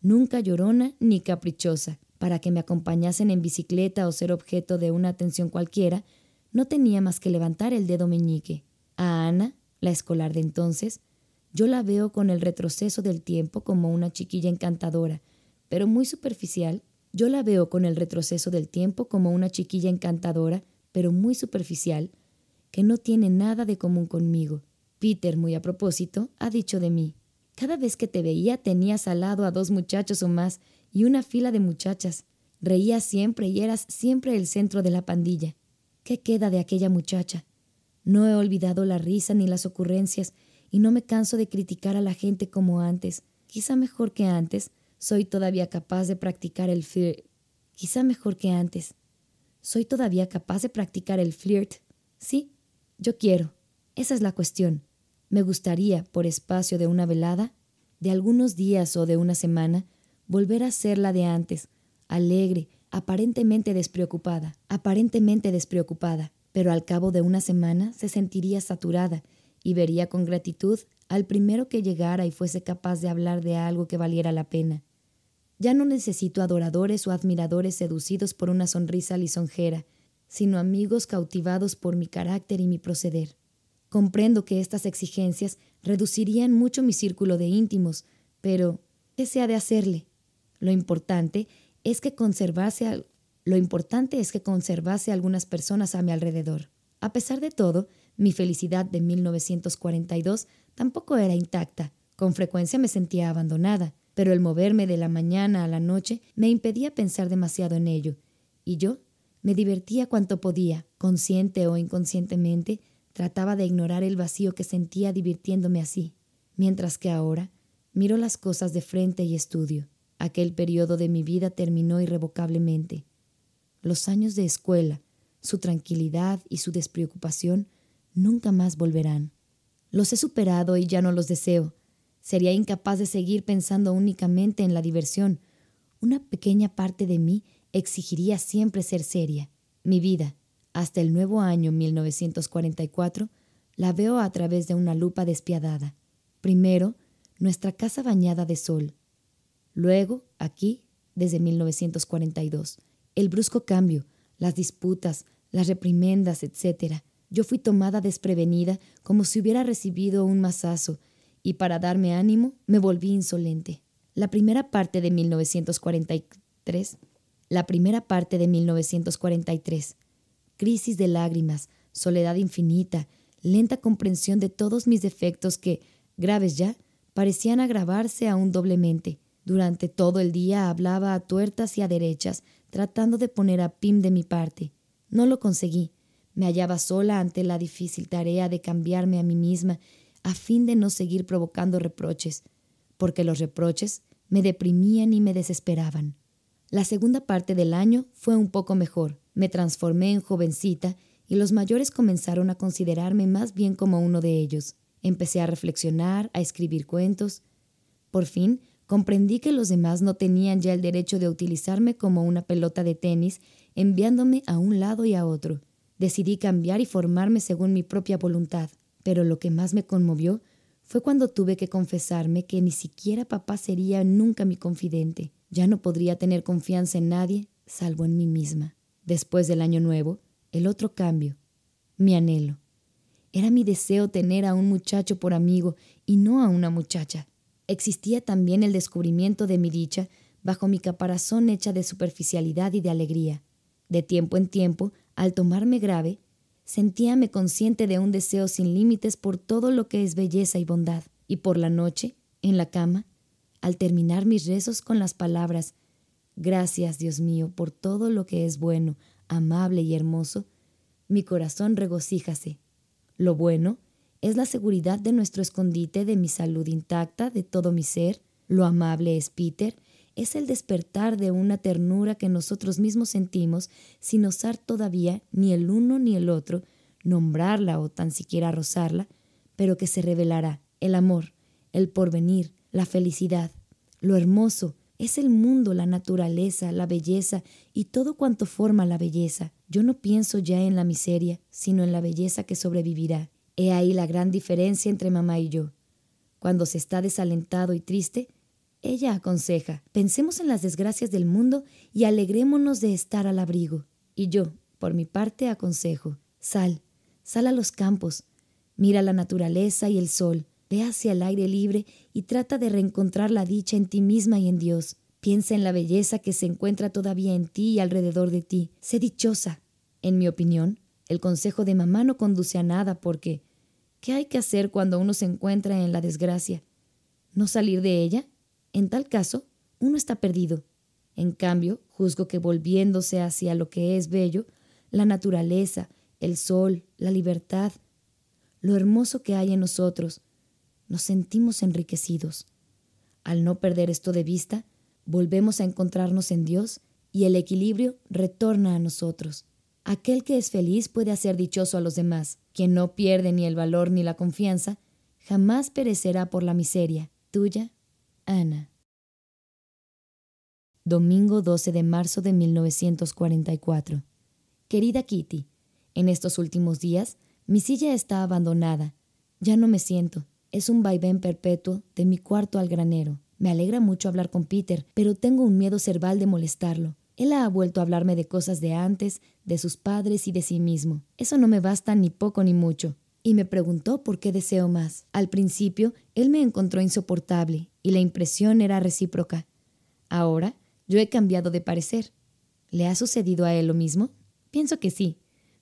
nunca llorona ni caprichosa. Para que me acompañasen en bicicleta o ser objeto de una atención cualquiera, no tenía más que levantar el dedo meñique. A Ana, la escolar de entonces, yo la veo con el retroceso del tiempo como una chiquilla encantadora, pero muy superficial. Yo la veo con el retroceso del tiempo como una chiquilla encantadora, pero muy superficial, que no tiene nada de común conmigo. Peter, muy a propósito, ha dicho de mí. Cada vez que te veía tenías al lado a dos muchachos o más y una fila de muchachas. Reías siempre y eras siempre el centro de la pandilla. ¿Qué queda de aquella muchacha? No he olvidado la risa ni las ocurrencias y no me canso de criticar a la gente como antes. Quizá mejor que antes, soy todavía capaz de practicar el flirt. Quizá mejor que antes. Soy todavía capaz de practicar el flirt. Sí, yo quiero. Esa es la cuestión. Me gustaría, por espacio de una velada, de algunos días o de una semana, volver a ser la de antes, alegre, aparentemente despreocupada, aparentemente despreocupada, pero al cabo de una semana se sentiría saturada y vería con gratitud al primero que llegara y fuese capaz de hablar de algo que valiera la pena. Ya no necesito adoradores o admiradores seducidos por una sonrisa lisonjera, sino amigos cautivados por mi carácter y mi proceder. Comprendo que estas exigencias reducirían mucho mi círculo de íntimos, pero ¿qué se ha de hacerle? Lo importante es que conservase lo importante es que conservase algunas personas a mi alrededor. A pesar de todo, mi felicidad de 1942 tampoco era intacta. Con frecuencia me sentía abandonada, pero el moverme de la mañana a la noche me impedía pensar demasiado en ello, y yo me divertía cuanto podía, consciente o inconscientemente, Trataba de ignorar el vacío que sentía divirtiéndome así, mientras que ahora miro las cosas de frente y estudio. Aquel periodo de mi vida terminó irrevocablemente. Los años de escuela, su tranquilidad y su despreocupación nunca más volverán. Los he superado y ya no los deseo. Sería incapaz de seguir pensando únicamente en la diversión. Una pequeña parte de mí exigiría siempre ser seria. Mi vida, hasta el nuevo año 1944, la veo a través de una lupa despiadada. Primero, nuestra casa bañada de sol. Luego, aquí, desde 1942, el brusco cambio, las disputas, las reprimendas, etc. Yo fui tomada desprevenida como si hubiera recibido un mazazo y para darme ánimo me volví insolente. La primera parte de 1943, la primera parte de 1943 crisis de lágrimas, soledad infinita, lenta comprensión de todos mis defectos que, graves ya, parecían agravarse aún doblemente. Durante todo el día hablaba a tuertas y a derechas, tratando de poner a Pim de mi parte. No lo conseguí. Me hallaba sola ante la difícil tarea de cambiarme a mí misma a fin de no seguir provocando reproches, porque los reproches me deprimían y me desesperaban. La segunda parte del año fue un poco mejor. Me transformé en jovencita y los mayores comenzaron a considerarme más bien como uno de ellos. Empecé a reflexionar, a escribir cuentos. Por fin, comprendí que los demás no tenían ya el derecho de utilizarme como una pelota de tenis, enviándome a un lado y a otro. Decidí cambiar y formarme según mi propia voluntad, pero lo que más me conmovió fue cuando tuve que confesarme que ni siquiera papá sería nunca mi confidente. Ya no podría tener confianza en nadie salvo en mí misma. Después del año nuevo, el otro cambio, mi anhelo. Era mi deseo tener a un muchacho por amigo y no a una muchacha. Existía también el descubrimiento de mi dicha bajo mi caparazón hecha de superficialidad y de alegría. De tiempo en tiempo, al tomarme grave, sentíame consciente de un deseo sin límites por todo lo que es belleza y bondad. Y por la noche, en la cama, al terminar mis rezos con las palabras Gracias, Dios mío, por todo lo que es bueno, amable y hermoso. Mi corazón regocíjase. Lo bueno es la seguridad de nuestro escondite, de mi salud intacta, de todo mi ser. Lo amable es Peter, es el despertar de una ternura que nosotros mismos sentimos sin osar todavía ni el uno ni el otro nombrarla o tan siquiera rozarla, pero que se revelará el amor, el porvenir, la felicidad, lo hermoso, Es el mundo, la naturaleza, la belleza y todo cuanto forma la belleza. Yo no pienso ya en la miseria, sino en la belleza que sobrevivirá. He ahí la gran diferencia entre mamá y yo. Cuando se está desalentado y triste, ella aconseja, pensemos en las desgracias del mundo y alegrémonos de estar al abrigo. Y yo, por mi parte, aconsejo, sal, sal a los campos, mira la naturaleza y el sol, ve hacia el aire libre y trata de reencontrar la dicha en ti misma y en Dios. Piensa en la belleza que se encuentra todavía en ti y alrededor de ti. Sé dichosa. En mi opinión, el consejo de mamá no conduce a nada porque ¿qué hay que hacer cuando uno se encuentra en la desgracia? ¿No salir de ella? En tal caso, uno está perdido. En cambio, juzgo que volviéndose hacia lo que es bello, la naturaleza, el sol, la libertad, lo hermoso que hay en nosotros, nos sentimos enriquecidos. Al no perder esto de vista, volvemos a encontrarnos en Dios y el equilibrio retorna a nosotros. Aquel que es feliz puede hacer dichoso a los demás. Quien no pierde ni el valor ni la confianza, jamás perecerá por la miseria. Tuya, Ana. Domingo 12 de marzo de 1944. Querida Kitty, en estos últimos días mi silla está abandonada. Ya no me siento. Es un vaivén perpetuo de mi cuarto al granero. Me alegra mucho hablar con Peter, pero tengo un miedo cerval de molestarlo. Él ha vuelto a hablarme de cosas de antes, de sus padres y de sí mismo. Eso no me basta ni poco ni mucho y me preguntó por qué deseo más. Al principio, él me encontró insoportable y la impresión era recíproca. Ahora, yo he cambiado de parecer. ¿Le ha sucedido a él lo mismo? Pienso que sí,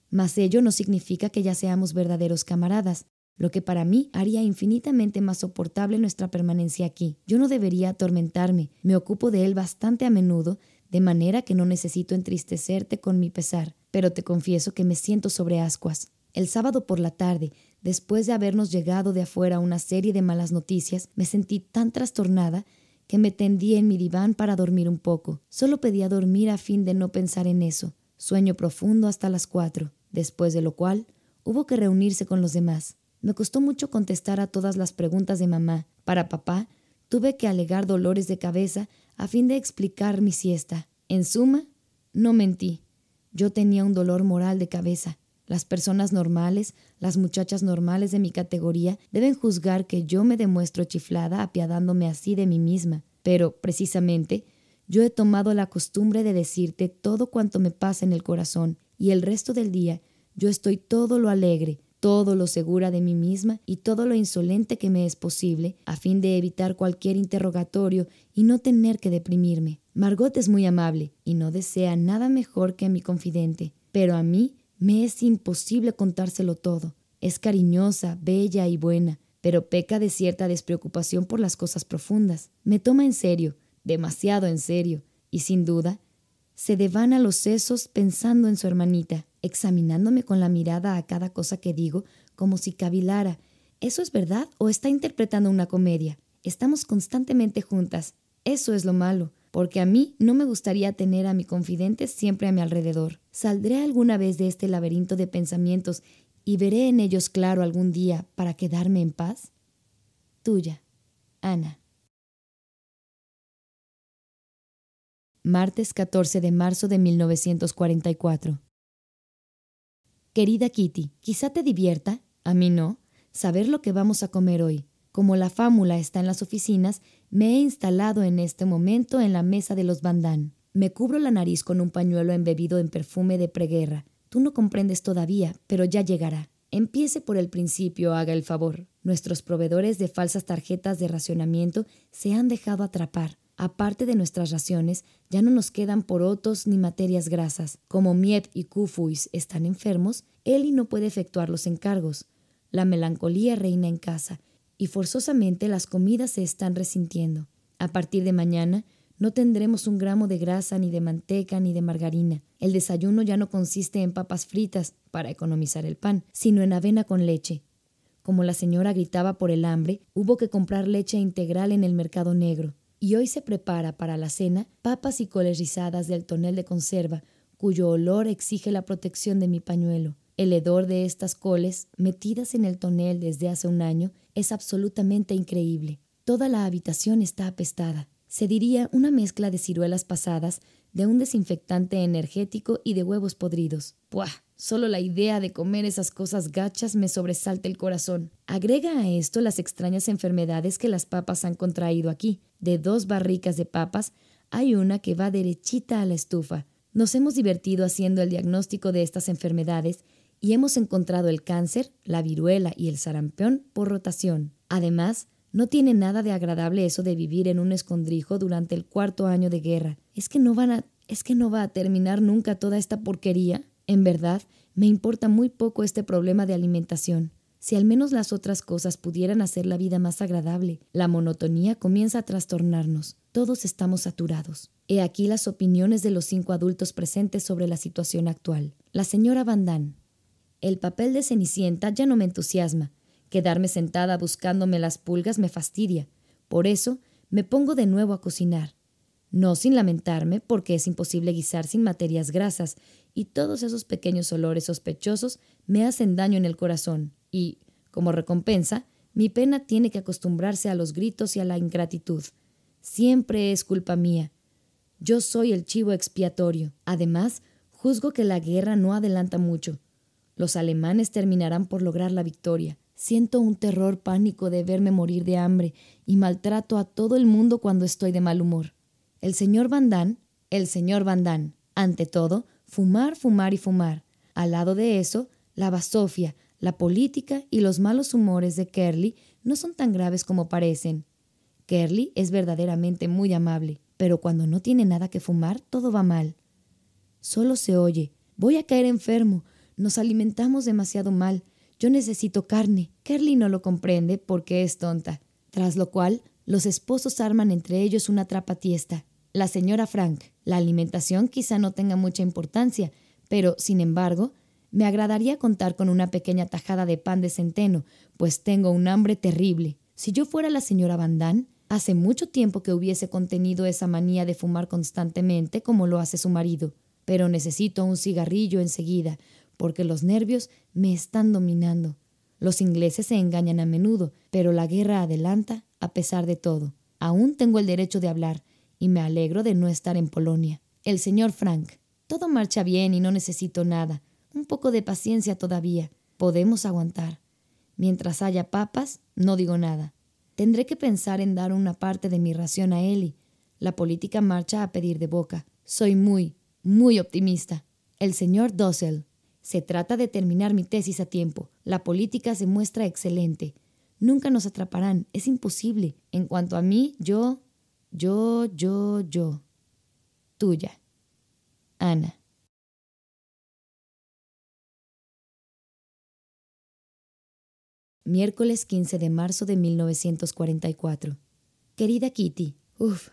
mas ello no significa que ya seamos verdaderos camaradas, lo que para mí haría infinitamente más soportable nuestra permanencia aquí. Yo no debería atormentarme, me ocupo de él bastante a menudo, de manera que no necesito entristecerte con mi pesar, pero te confieso que me siento sobre ascuas. El sábado por la tarde, después de habernos llegado de afuera una serie de malas noticias, me sentí tan trastornada que me tendí en mi diván para dormir un poco. Solo pedía dormir a fin de no pensar en eso. Sueño profundo hasta las cuatro, después de lo cual hubo que reunirse con los demás. Me costó mucho contestar a todas las preguntas de mamá. Para papá, tuve que alegar dolores de cabeza a fin de explicar mi siesta. En suma, no mentí. Yo tenía un dolor moral de cabeza. Las personas normales, las muchachas normales de mi categoría, deben juzgar que yo me demuestro chiflada apiadándome así de mí misma. Pero, precisamente, yo he tomado la costumbre de decirte todo cuanto me pasa en el corazón, y el resto del día yo estoy todo lo alegre, todo lo segura de mí misma y todo lo insolente que me es posible, a fin de evitar cualquier interrogatorio y no tener que deprimirme. Margot es muy amable y no desea nada mejor que mi confidente, pero a mí me es imposible contárselo todo. Es cariñosa, bella y buena, pero peca de cierta despreocupación por las cosas profundas. Me toma en serio, demasiado en serio, y sin duda, se devana los sesos pensando en su hermanita, examinándome con la mirada a cada cosa que digo, como si cavilara. ¿Eso es verdad o está interpretando una comedia? Estamos constantemente juntas. Eso es lo malo porque a mí no me gustaría tener a mi confidente siempre a mi alrededor. ¿Saldré alguna vez de este laberinto de pensamientos y veré en ellos claro algún día para quedarme en paz? Tuya, Ana. Martes 14 de marzo de 1944. Querida Kitty, quizá te divierta, a mí no, saber lo que vamos a comer hoy. Como la fámula está en las oficinas, me he instalado en este momento en la mesa de los bandán. Me cubro la nariz con un pañuelo embebido en perfume de preguerra. Tú no comprendes todavía, pero ya llegará. Empiece por el principio, haga el favor. Nuestros proveedores de falsas tarjetas de racionamiento se han dejado atrapar. Aparte de nuestras raciones, ya no nos quedan porotos ni materias grasas. Como Miep y Kufuis están enfermos, Eli no puede efectuar los encargos. La melancolía reina en casa y forzosamente las comidas se están resintiendo. A partir de mañana no tendremos un gramo de grasa, ni de manteca, ni de margarina. El desayuno ya no consiste en papas fritas, para economizar el pan, sino en avena con leche. Como la señora gritaba por el hambre, hubo que comprar leche integral en el mercado negro. Y hoy se prepara para la cena papas y coles rizadas del tonel de conserva, cuyo olor exige la protección de mi pañuelo. El hedor de estas coles, metidas en el tonel desde hace un año, es absolutamente increíble. Toda la habitación está apestada. Se diría una mezcla de ciruelas pasadas, de un desinfectante energético y de huevos podridos. ¡Puah! Solo la idea de comer esas cosas gachas me sobresalta el corazón. Agrega a esto las extrañas enfermedades que las papas han contraído aquí. De dos barricas de papas, hay una que va derechita a la estufa. Nos hemos divertido haciendo el diagnóstico de estas enfermedades y hemos encontrado el cáncer, la viruela y el sarampión por rotación. Además, no tiene nada de agradable eso de vivir en un escondrijo durante el cuarto año de guerra. ¿Es que no van a es que no va a terminar nunca toda esta porquería? En verdad, me importa muy poco este problema de alimentación. Si al menos las otras cosas pudieran hacer la vida más agradable, la monotonía comienza a trastornarnos. Todos estamos saturados. He aquí las opiniones de los cinco adultos presentes sobre la situación actual. La señora Van Damme. El papel de Cenicienta ya no me entusiasma. Quedarme sentada buscándome las pulgas me fastidia. Por eso me pongo de nuevo a cocinar. No sin lamentarme, porque es imposible guisar sin materias grasas, y todos esos pequeños olores sospechosos me hacen daño en el corazón, y, como recompensa, mi pena tiene que acostumbrarse a los gritos y a la ingratitud. Siempre es culpa mía. Yo soy el chivo expiatorio. Además, juzgo que la guerra no adelanta mucho. Los alemanes terminarán por lograr la victoria. Siento un terror pánico de verme morir de hambre y maltrato a todo el mundo cuando estoy de mal humor. El señor Van el señor Van Ante todo, fumar, fumar y fumar. Al lado de eso, la basofia, la política y los malos humores de Kerly no son tan graves como parecen. Kerly es verdaderamente muy amable, pero cuando no tiene nada que fumar, todo va mal. Solo se oye, voy a caer enfermo, nos alimentamos demasiado mal, yo necesito carne. Kerly no lo comprende porque es tonta. Tras lo cual, los esposos arman entre ellos una trapatiesta. La señora Frank. La alimentación quizá no tenga mucha importancia, pero, sin embargo, me agradaría contar con una pequeña tajada de pan de centeno, pues tengo un hambre terrible. Si yo fuera la señora Van hace mucho tiempo que hubiese contenido esa manía de fumar constantemente como lo hace su marido. Pero necesito un cigarrillo enseguida, porque los nervios me están dominando. Los ingleses se engañan a menudo, pero la guerra adelanta a pesar de todo. Aún tengo el derecho de hablar, y me alegro de no estar en Polonia. El señor Frank. Todo marcha bien y no necesito nada. Un poco de paciencia todavía. Podemos aguantar. Mientras haya papas, no digo nada. Tendré que pensar en dar una parte de mi ración a Eli. La política marcha a pedir de boca. Soy muy, muy optimista. El señor Dossel. Se trata de terminar mi tesis a tiempo. La política se muestra excelente. Nunca nos atraparán. Es imposible. En cuanto a mí, yo, yo, yo, yo. Tuya. Ana. Miércoles 15 de marzo de 1944. Querida Kitty, uff,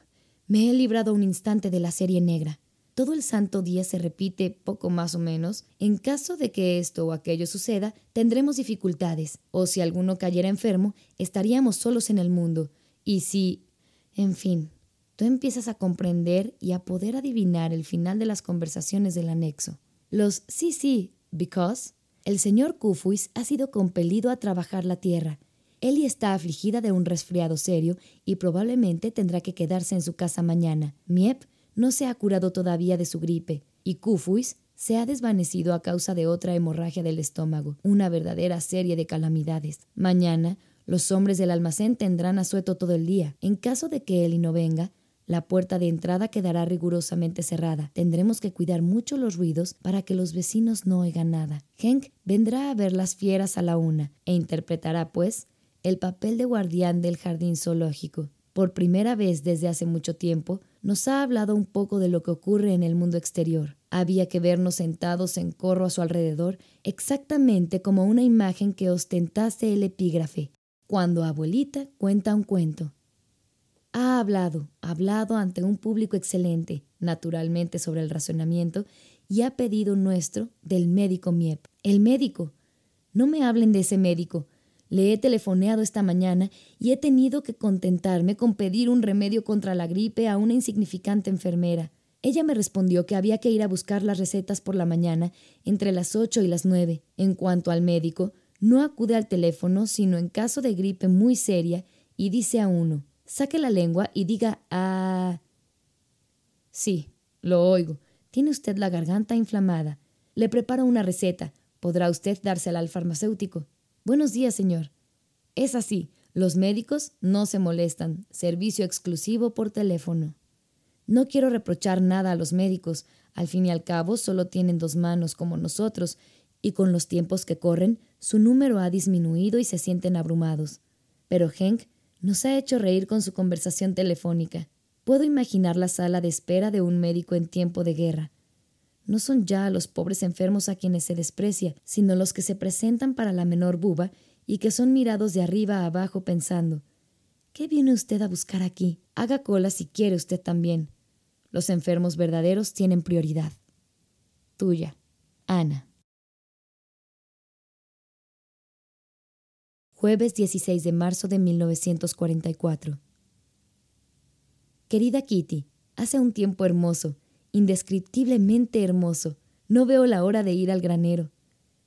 me he librado un instante de la serie negra. Todo el santo día se repite poco más o menos. En caso de que esto o aquello suceda, tendremos dificultades, o si alguno cayera enfermo, estaríamos solos en el mundo. Y si... En fin, tú empiezas a comprender y a poder adivinar el final de las conversaciones del anexo. Los sí, sí, because. El señor Kufuis ha sido compelido a trabajar la tierra. Ellie está afligida de un resfriado serio y probablemente tendrá que quedarse en su casa mañana. Miep no se ha curado todavía de su gripe y Kufuis se ha desvanecido a causa de otra hemorragia del estómago, una verdadera serie de calamidades. Mañana, los hombres del almacén tendrán asueto todo el día. En caso de que Eli no venga, la puerta de entrada quedará rigurosamente cerrada. Tendremos que cuidar mucho los ruidos para que los vecinos no oigan nada. Henk vendrá a ver las fieras a la una e interpretará, pues, el papel de guardián del jardín zoológico. Por primera vez desde hace mucho tiempo, nos ha hablado un poco de lo que ocurre en el mundo exterior. Había que vernos sentados en corro a su alrededor, exactamente como una imagen que ostentase el epígrafe, cuando abuelita cuenta un cuento. Ha hablado, hablado ante un público excelente, naturalmente sobre el razonamiento, y ha pedido nuestro del médico Miep. El médico. No me hablen de ese médico. Le he telefoneado esta mañana y he tenido que contentarme con pedir un remedio contra la gripe a una insignificante enfermera. Ella me respondió que había que ir a buscar las recetas por la mañana entre las ocho y las nueve. En cuanto al médico, no acude al teléfono sino en caso de gripe muy seria y dice a uno Saque la lengua y diga ah. Sí, lo oigo. Tiene usted la garganta inflamada. Le preparo una receta. Podrá usted dársela al farmacéutico. Buenos días, señor. Es así. Los médicos no se molestan. Servicio exclusivo por teléfono. No quiero reprochar nada a los médicos. Al fin y al cabo, solo tienen dos manos como nosotros, y con los tiempos que corren, su número ha disminuido y se sienten abrumados. Pero Henk nos ha hecho reír con su conversación telefónica. Puedo imaginar la sala de espera de un médico en tiempo de guerra. No son ya los pobres enfermos a quienes se desprecia, sino los que se presentan para la menor buba y que son mirados de arriba a abajo pensando ¿Qué viene usted a buscar aquí? Haga cola si quiere usted también. Los enfermos verdaderos tienen prioridad. Tuya, Ana. Jueves 16 de marzo de 1944. Querida Kitty, hace un tiempo hermoso, indescriptiblemente hermoso. No veo la hora de ir al granero.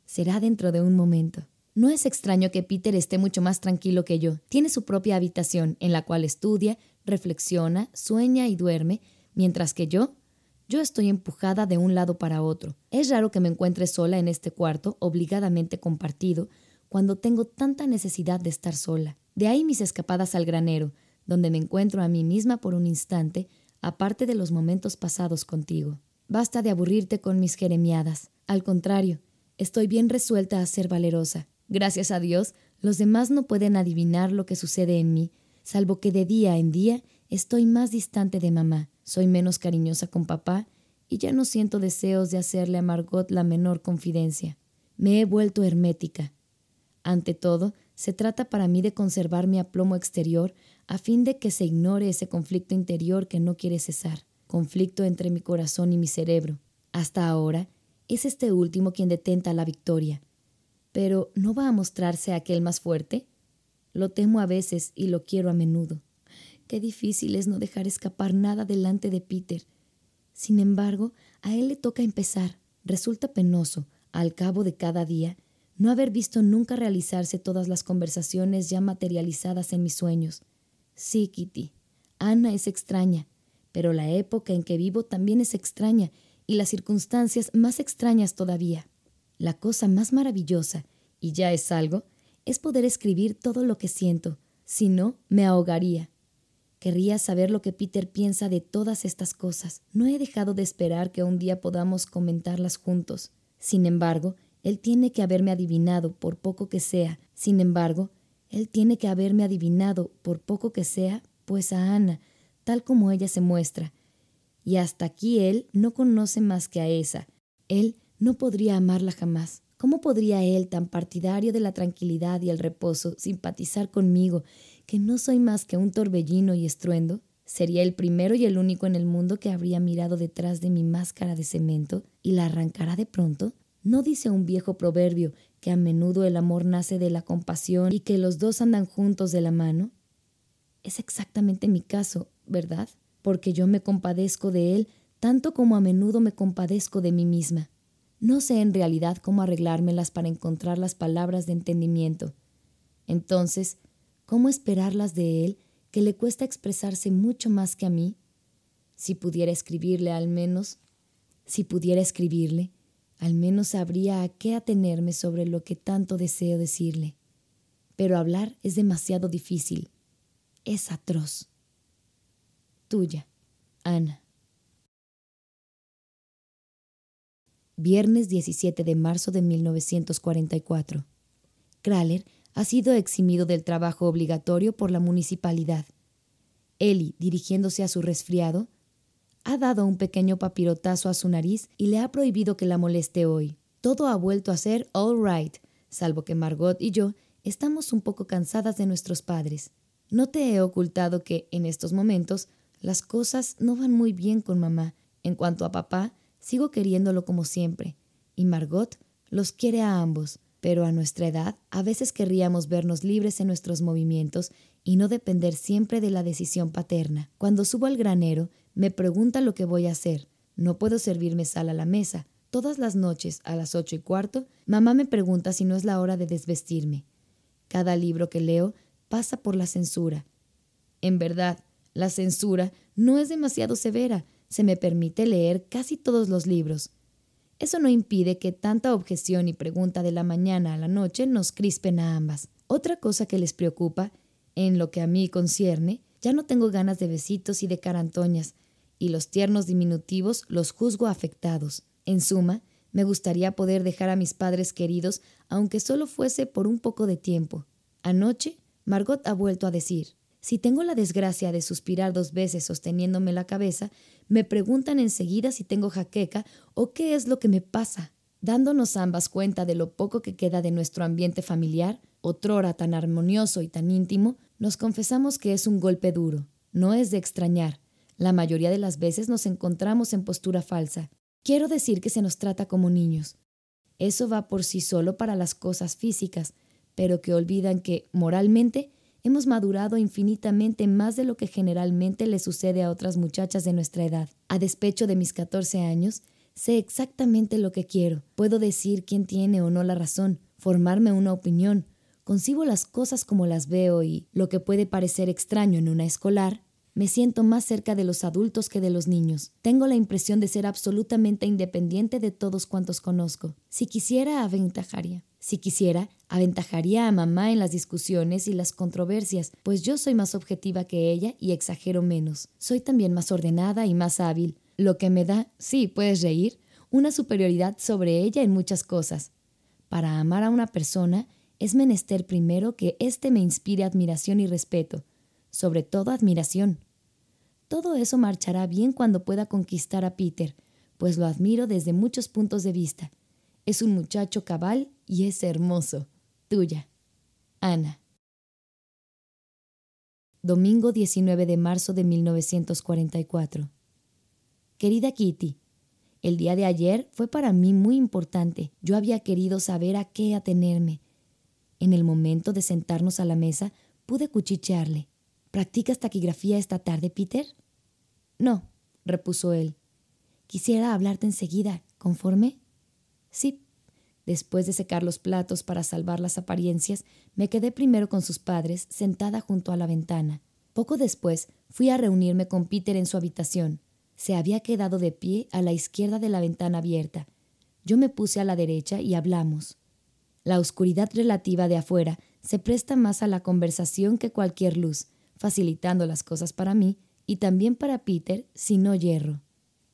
Será dentro de un momento. No es extraño que Peter esté mucho más tranquilo que yo. Tiene su propia habitación en la cual estudia, reflexiona, sueña y duerme, mientras que yo, yo estoy empujada de un lado para otro. Es raro que me encuentre sola en este cuarto, obligadamente compartido, cuando tengo tanta necesidad de estar sola. De ahí mis escapadas al granero, donde me encuentro a mí misma por un instante, aparte de los momentos pasados contigo. Basta de aburrirte con mis jeremiadas. Al contrario, estoy bien resuelta a ser valerosa. Gracias a Dios, los demás no pueden adivinar lo que sucede en mí, salvo que de día en día estoy más distante de mamá, soy menos cariñosa con papá y ya no siento deseos de hacerle a Margot la menor confidencia. Me he vuelto hermética. Ante todo, se trata para mí de conservar mi aplomo exterior a fin de que se ignore ese conflicto interior que no quiere cesar, conflicto entre mi corazón y mi cerebro. Hasta ahora, es este último quien detenta la victoria. Pero ¿no va a mostrarse aquel más fuerte? Lo temo a veces y lo quiero a menudo. Qué difícil es no dejar escapar nada delante de Peter. Sin embargo, a él le toca empezar. Resulta penoso, al cabo de cada día, no haber visto nunca realizarse todas las conversaciones ya materializadas en mis sueños. Sí, Kitty, Ana es extraña, pero la época en que vivo también es extraña y las circunstancias más extrañas todavía. La cosa más maravillosa, y ya es algo, es poder escribir todo lo que siento, si no, me ahogaría. Querría saber lo que Peter piensa de todas estas cosas. No he dejado de esperar que un día podamos comentarlas juntos. Sin embargo, él tiene que haberme adivinado, por poco que sea. Sin embargo, él tiene que haberme adivinado, por poco que sea, pues a Ana, tal como ella se muestra. Y hasta aquí él no conoce más que a esa. Él no podría amarla jamás. ¿Cómo podría él, tan partidario de la tranquilidad y el reposo, simpatizar conmigo, que no soy más que un torbellino y estruendo? Sería el primero y el único en el mundo que habría mirado detrás de mi máscara de cemento y la arrancará de pronto. ¿No dice un viejo proverbio que a menudo el amor nace de la compasión y que los dos andan juntos de la mano? Es exactamente mi caso, ¿verdad? Porque yo me compadezco de él tanto como a menudo me compadezco de mí misma. No sé en realidad cómo arreglármelas para encontrar las palabras de entendimiento. Entonces, ¿cómo esperarlas de él, que le cuesta expresarse mucho más que a mí? Si pudiera escribirle al menos, si pudiera escribirle, al menos sabría a qué atenerme sobre lo que tanto deseo decirle. Pero hablar es demasiado difícil. Es atroz. Tuya, Ana. viernes 17 de marzo de 1944. Kraler ha sido eximido del trabajo obligatorio por la municipalidad. Eli, dirigiéndose a su resfriado, ha dado un pequeño papirotazo a su nariz y le ha prohibido que la moleste hoy. Todo ha vuelto a ser all right, salvo que Margot y yo estamos un poco cansadas de nuestros padres. No te he ocultado que, en estos momentos, las cosas no van muy bien con mamá. En cuanto a papá, Sigo queriéndolo como siempre, y Margot los quiere a ambos, pero a nuestra edad a veces querríamos vernos libres en nuestros movimientos y no depender siempre de la decisión paterna. Cuando subo al granero, me pregunta lo que voy a hacer. No puedo servirme sal a la mesa. Todas las noches, a las ocho y cuarto, mamá me pregunta si no es la hora de desvestirme. Cada libro que leo pasa por la censura. En verdad, la censura no es demasiado severa. Se me permite leer casi todos los libros. Eso no impide que tanta objeción y pregunta de la mañana a la noche nos crispen a ambas. Otra cosa que les preocupa, en lo que a mí concierne, ya no tengo ganas de besitos y de carantoñas, y los tiernos diminutivos los juzgo afectados. En suma, me gustaría poder dejar a mis padres queridos, aunque solo fuese por un poco de tiempo. Anoche, Margot ha vuelto a decir, si tengo la desgracia de suspirar dos veces sosteniéndome la cabeza, me preguntan enseguida si tengo jaqueca o qué es lo que me pasa. Dándonos ambas cuenta de lo poco que queda de nuestro ambiente familiar, otrora tan armonioso y tan íntimo, nos confesamos que es un golpe duro. No es de extrañar. La mayoría de las veces nos encontramos en postura falsa. Quiero decir que se nos trata como niños. Eso va por sí solo para las cosas físicas, pero que olvidan que, moralmente, hemos madurado infinitamente más de lo que generalmente le sucede a otras muchachas de nuestra edad. A despecho de mis 14 años, sé exactamente lo que quiero. Puedo decir quién tiene o no la razón, formarme una opinión. Concibo las cosas como las veo y, lo que puede parecer extraño en una escolar, me siento más cerca de los adultos que de los niños. Tengo la impresión de ser absolutamente independiente de todos cuantos conozco. Si quisiera, aventajaría. Si quisiera, aventajaría a mamá en las discusiones y las controversias, pues yo soy más objetiva que ella y exagero menos. Soy también más ordenada y más hábil, lo que me da, sí, puedes reír, una superioridad sobre ella en muchas cosas. Para amar a una persona es menester primero que éste me inspire admiración y respeto, sobre todo admiración. Todo eso marchará bien cuando pueda conquistar a Peter, pues lo admiro desde muchos puntos de vista. Es un muchacho cabal y es hermoso. Tuya, Ana. Domingo 19 de marzo de 1944. Querida Kitty, el día de ayer fue para mí muy importante. Yo había querido saber a qué atenerme. En el momento de sentarnos a la mesa, pude cuchichearle. ¿Practicas taquigrafía esta tarde, Peter? No, repuso él. Quisiera hablarte enseguida, ¿conforme? Sí, Después de secar los platos para salvar las apariencias, me quedé primero con sus padres, sentada junto a la ventana. Poco después fui a reunirme con Peter en su habitación. Se había quedado de pie a la izquierda de la ventana abierta. Yo me puse a la derecha y hablamos. La oscuridad relativa de afuera se presta más a la conversación que cualquier luz, facilitando las cosas para mí y también para Peter si no hierro.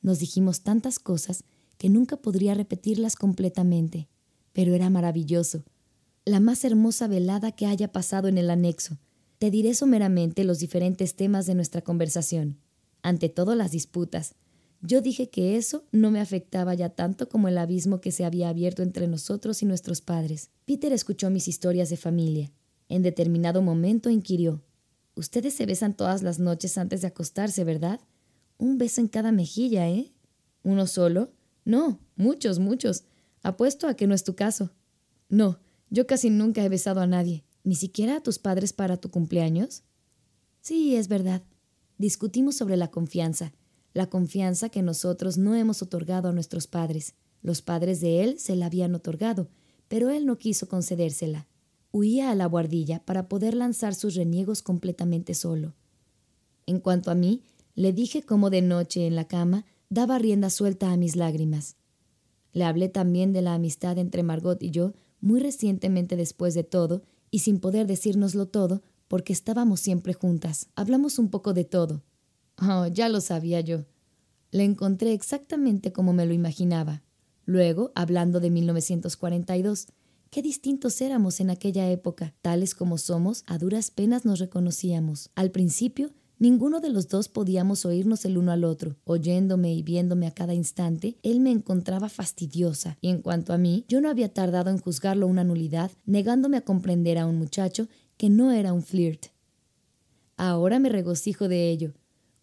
Nos dijimos tantas cosas que nunca podría repetirlas completamente pero era maravilloso. La más hermosa velada que haya pasado en el anexo. Te diré someramente los diferentes temas de nuestra conversación. Ante todo las disputas. Yo dije que eso no me afectaba ya tanto como el abismo que se había abierto entre nosotros y nuestros padres. Peter escuchó mis historias de familia. En determinado momento inquirió. Ustedes se besan todas las noches antes de acostarse, ¿verdad? Un beso en cada mejilla, ¿eh? ¿Uno solo? No, muchos, muchos. Apuesto a que no es tu caso. No, yo casi nunca he besado a nadie, ni siquiera a tus padres para tu cumpleaños. Sí, es verdad. Discutimos sobre la confianza, la confianza que nosotros no hemos otorgado a nuestros padres. Los padres de él se la habían otorgado, pero él no quiso concedérsela. Huía a la guardilla para poder lanzar sus reniegos completamente solo. En cuanto a mí, le dije cómo de noche en la cama daba rienda suelta a mis lágrimas. Le hablé también de la amistad entre Margot y yo muy recientemente después de todo, y sin poder decírnoslo todo, porque estábamos siempre juntas. Hablamos un poco de todo. Oh, ya lo sabía yo. Le encontré exactamente como me lo imaginaba. Luego, hablando de 1942, qué distintos éramos en aquella época. Tales como somos, a duras penas nos reconocíamos. Al principio, Ninguno de los dos podíamos oírnos el uno al otro. Oyéndome y viéndome a cada instante, él me encontraba fastidiosa, y en cuanto a mí, yo no había tardado en juzgarlo una nulidad, negándome a comprender a un muchacho que no era un flirt. Ahora me regocijo de ello.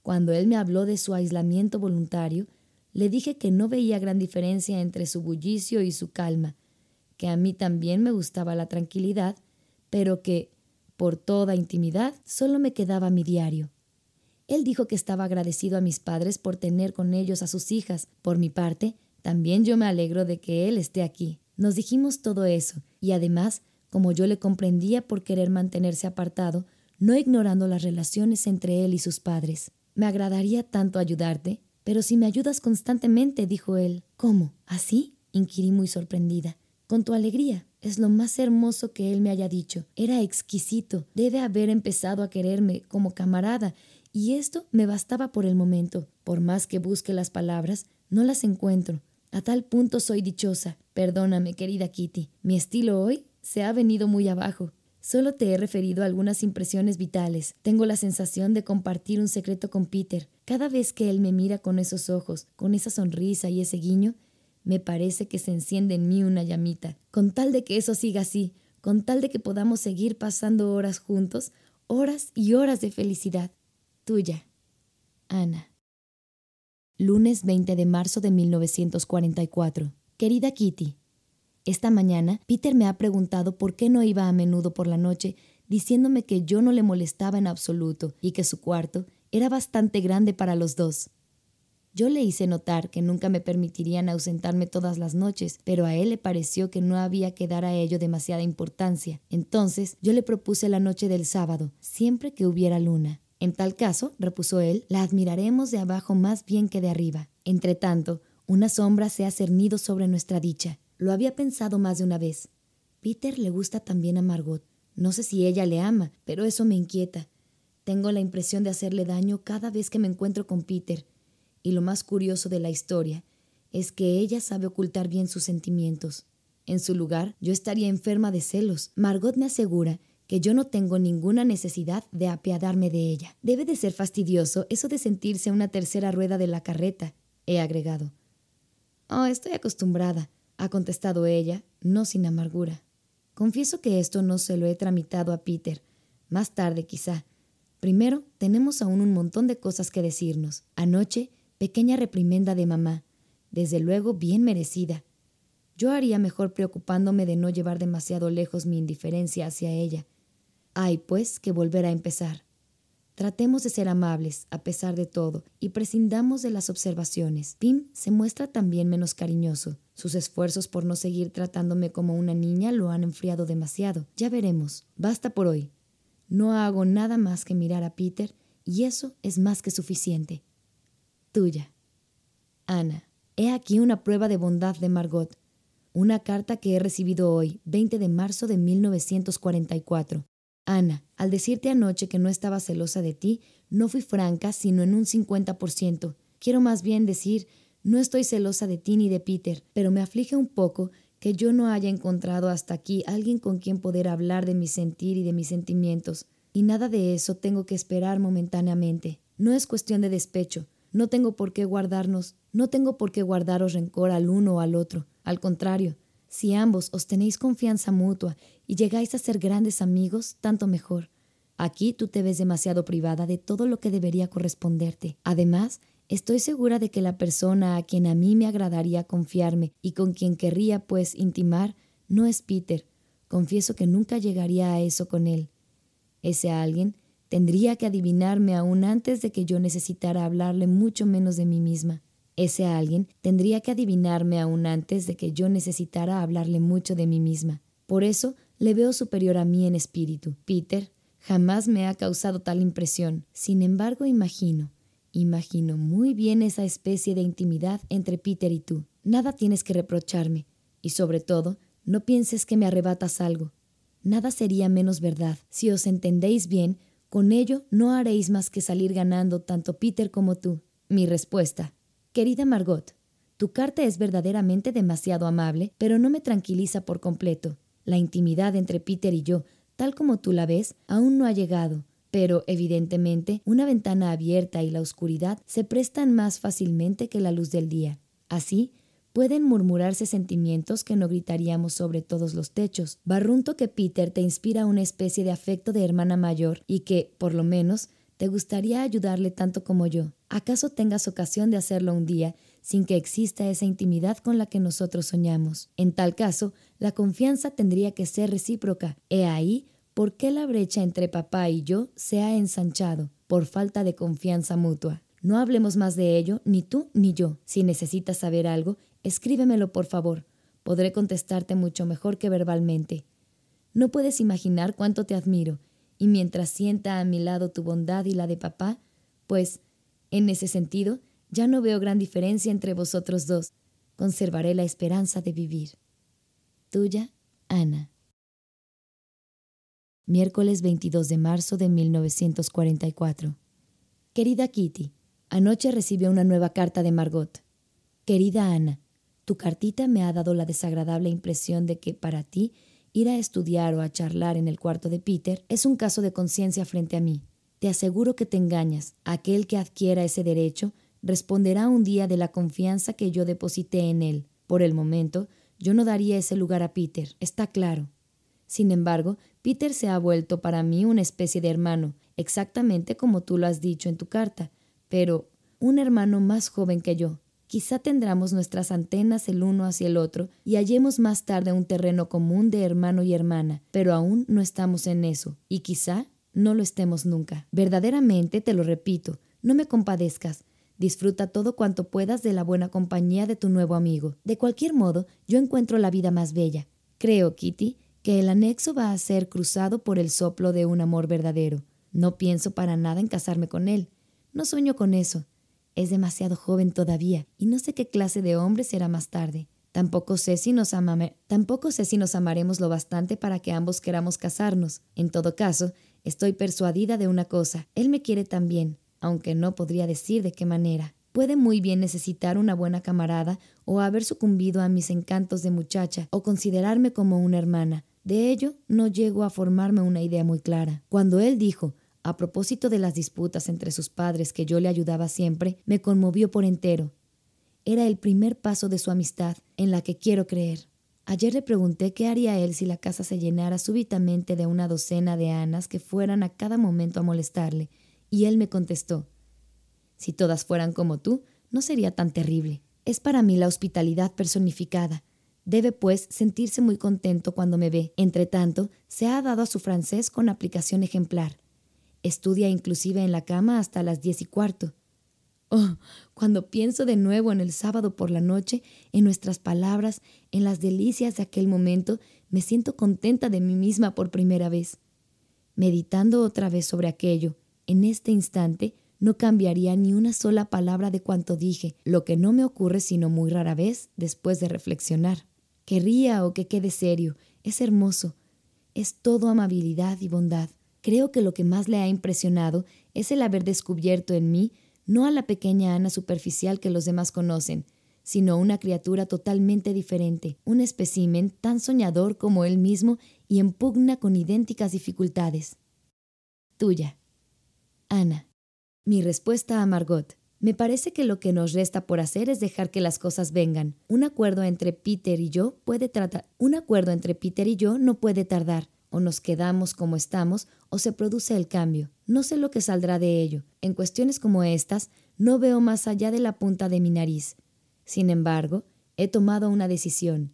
Cuando él me habló de su aislamiento voluntario, le dije que no veía gran diferencia entre su bullicio y su calma, que a mí también me gustaba la tranquilidad, pero que, por toda intimidad, solo me quedaba mi diario. Él dijo que estaba agradecido a mis padres por tener con ellos a sus hijas. Por mi parte, también yo me alegro de que él esté aquí. Nos dijimos todo eso, y además, como yo le comprendía por querer mantenerse apartado, no ignorando las relaciones entre él y sus padres. Me agradaría tanto ayudarte, pero si me ayudas constantemente, dijo él. ¿Cómo? ¿Así? inquirí muy sorprendida. Con tu alegría. Es lo más hermoso que él me haya dicho. Era exquisito. Debe haber empezado a quererme como camarada, y esto me bastaba por el momento. Por más que busque las palabras, no las encuentro. A tal punto soy dichosa. Perdóname, querida Kitty. Mi estilo hoy se ha venido muy abajo. Solo te he referido algunas impresiones vitales. Tengo la sensación de compartir un secreto con Peter. Cada vez que él me mira con esos ojos, con esa sonrisa y ese guiño, me parece que se enciende en mí una llamita. Con tal de que eso siga así, con tal de que podamos seguir pasando horas juntos, horas y horas de felicidad. Tuya, Ana. Lunes 20 de marzo de 1944. Querida Kitty, esta mañana Peter me ha preguntado por qué no iba a menudo por la noche, diciéndome que yo no le molestaba en absoluto y que su cuarto era bastante grande para los dos. Yo le hice notar que nunca me permitirían ausentarme todas las noches, pero a él le pareció que no había que dar a ello demasiada importancia. Entonces yo le propuse la noche del sábado, siempre que hubiera luna. En tal caso, repuso él, la admiraremos de abajo más bien que de arriba. Entretanto, una sombra se ha cernido sobre nuestra dicha. Lo había pensado más de una vez. Peter le gusta también a Margot. No sé si ella le ama, pero eso me inquieta. Tengo la impresión de hacerle daño cada vez que me encuentro con Peter. Y lo más curioso de la historia es que ella sabe ocultar bien sus sentimientos. En su lugar, yo estaría enferma de celos. Margot me asegura que yo no tengo ninguna necesidad de apiadarme de ella. Debe de ser fastidioso eso de sentirse una tercera rueda de la carreta, he agregado. Oh, estoy acostumbrada, ha contestado ella, no sin amargura. Confieso que esto no se lo he tramitado a Peter. Más tarde, quizá. Primero, tenemos aún un montón de cosas que decirnos. Anoche, pequeña reprimenda de mamá. Desde luego, bien merecida. Yo haría mejor preocupándome de no llevar demasiado lejos mi indiferencia hacia ella. Hay, pues, que volver a empezar. Tratemos de ser amables, a pesar de todo, y prescindamos de las observaciones. Pim se muestra también menos cariñoso. Sus esfuerzos por no seguir tratándome como una niña lo han enfriado demasiado. Ya veremos. Basta por hoy. No hago nada más que mirar a Peter, y eso es más que suficiente. Tuya. Ana. He aquí una prueba de bondad de Margot. Una carta que he recibido hoy, 20 de marzo de 1944. Ana, al decirte anoche que no estaba celosa de ti, no fui franca, sino en un 50%. Quiero más bien decir, no estoy celosa de ti ni de Peter, pero me aflige un poco que yo no haya encontrado hasta aquí alguien con quien poder hablar de mi sentir y de mis sentimientos. Y nada de eso tengo que esperar momentáneamente. No es cuestión de despecho. No tengo por qué guardarnos, no tengo por qué guardaros rencor al uno o al otro. Al contrario, si ambos os tenéis confianza mutua y llegáis a ser grandes amigos, tanto mejor. Aquí tú te ves demasiado privada de todo lo que debería corresponderte. Además, estoy segura de que la persona a quien a mí me agradaría confiarme y con quien querría, pues, intimar, no es Peter. Confieso que nunca llegaría a eso con él. Ese alguien tendría que adivinarme aún antes de que yo necesitara hablarle mucho menos de mí misma. Ese alguien tendría que adivinarme aún antes de que yo necesitara hablarle mucho de mí misma. Por eso le veo superior a mí en espíritu. Peter jamás me ha causado tal impresión. Sin embargo, imagino, imagino muy bien esa especie de intimidad entre Peter y tú. Nada tienes que reprocharme. Y sobre todo, no pienses que me arrebatas algo. Nada sería menos verdad. Si os entendéis bien, con ello no haréis más que salir ganando tanto Peter como tú. Mi respuesta, Querida Margot, tu carta es verdaderamente demasiado amable, pero no me tranquiliza por completo. La intimidad entre Peter y yo, tal como tú la ves, aún no ha llegado, pero evidentemente una ventana abierta y la oscuridad se prestan más fácilmente que la luz del día. Así, pueden murmurarse sentimientos que no gritaríamos sobre todos los techos. Barrunto que Peter te inspira una especie de afecto de hermana mayor y que, por lo menos, te gustaría ayudarle tanto como yo. ¿Acaso tengas ocasión de hacerlo un día sin que exista esa intimidad con la que nosotros soñamos? En tal caso, la confianza tendría que ser recíproca. He ahí por qué la brecha entre papá y yo se ha ensanchado, por falta de confianza mutua. No hablemos más de ello, ni tú ni yo. Si necesitas saber algo, escríbemelo por favor. Podré contestarte mucho mejor que verbalmente. No puedes imaginar cuánto te admiro y mientras sienta a mi lado tu bondad y la de papá, pues, en ese sentido, ya no veo gran diferencia entre vosotros dos. Conservaré la esperanza de vivir. Tuya, Ana. Miércoles 22 de marzo de 1944. Querida Kitty, anoche recibí una nueva carta de Margot. Querida Ana, tu cartita me ha dado la desagradable impresión de que para ti ir a estudiar o a charlar en el cuarto de Peter es un caso de conciencia frente a mí. Te aseguro que te engañas. Aquel que adquiera ese derecho responderá un día de la confianza que yo deposité en él. Por el momento, yo no daría ese lugar a Peter, está claro. Sin embargo, Peter se ha vuelto para mí una especie de hermano, exactamente como tú lo has dicho en tu carta, pero un hermano más joven que yo. Quizá tendremos nuestras antenas el uno hacia el otro y hallemos más tarde un terreno común de hermano y hermana, pero aún no estamos en eso, y quizá no lo estemos nunca. Verdaderamente te lo repito, no me compadezcas. Disfruta todo cuanto puedas de la buena compañía de tu nuevo amigo. De cualquier modo, yo encuentro la vida más bella. Creo, Kitty, que el anexo va a ser cruzado por el soplo de un amor verdadero. No pienso para nada en casarme con él. No sueño con eso. Es demasiado joven todavía y no sé qué clase de hombre será más tarde. Tampoco sé si nos tampoco sé si nos amaremos lo bastante para que ambos queramos casarnos. En todo caso, estoy persuadida de una cosa. Él me quiere también, aunque no podría decir de qué manera. Puede muy bien necesitar una buena camarada o haber sucumbido a mis encantos de muchacha o considerarme como una hermana. De ello no llego a formarme una idea muy clara. Cuando él dijo a propósito de las disputas entre sus padres que yo le ayudaba siempre, me conmovió por entero. Era el primer paso de su amistad, en la que quiero creer. Ayer le pregunté qué haría él si la casa se llenara súbitamente de una docena de anas que fueran a cada momento a molestarle, y él me contestó Si todas fueran como tú, no sería tan terrible. Es para mí la hospitalidad personificada. Debe, pues, sentirse muy contento cuando me ve. Entre tanto, se ha dado a su francés con aplicación ejemplar. Estudia inclusive en la cama hasta las diez y cuarto. Oh, cuando pienso de nuevo en el sábado por la noche, en nuestras palabras, en las delicias de aquel momento, me siento contenta de mí misma por primera vez. Meditando otra vez sobre aquello, en este instante, no cambiaría ni una sola palabra de cuanto dije, lo que no me ocurre sino muy rara vez después de reflexionar. Que ría o que quede serio, es hermoso, es todo amabilidad y bondad. Creo que lo que más le ha impresionado es el haber descubierto en mí no a la pequeña Ana superficial que los demás conocen, sino una criatura totalmente diferente, un espécimen tan soñador como él mismo y en pugna con idénticas dificultades. Tuya. Ana. Mi respuesta a Margot. Me parece que lo que nos resta por hacer es dejar que las cosas vengan. Un acuerdo entre Peter y yo puede tratar. Un acuerdo entre Peter y yo no puede tardar o nos quedamos como estamos o se produce el cambio. No sé lo que saldrá de ello. En cuestiones como estas, no veo más allá de la punta de mi nariz. Sin embargo, he tomado una decisión,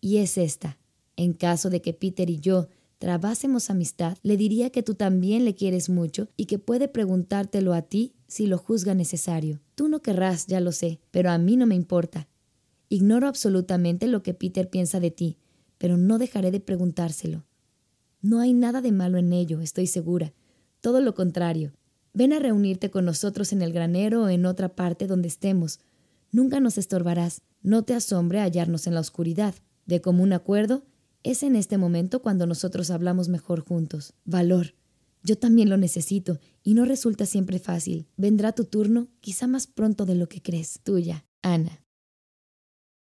y es esta. En caso de que Peter y yo trabásemos amistad, le diría que tú también le quieres mucho y que puede preguntártelo a ti si lo juzga necesario. Tú no querrás, ya lo sé, pero a mí no me importa. Ignoro absolutamente lo que Peter piensa de ti, pero no dejaré de preguntárselo. No hay nada de malo en ello, estoy segura. Todo lo contrario. Ven a reunirte con nosotros en el granero o en otra parte donde estemos. Nunca nos estorbarás. No te asombre hallarnos en la oscuridad. De común acuerdo, es en este momento cuando nosotros hablamos mejor juntos. Valor. Yo también lo necesito, y no resulta siempre fácil. Vendrá tu turno, quizá más pronto de lo que crees. Tuya, Ana.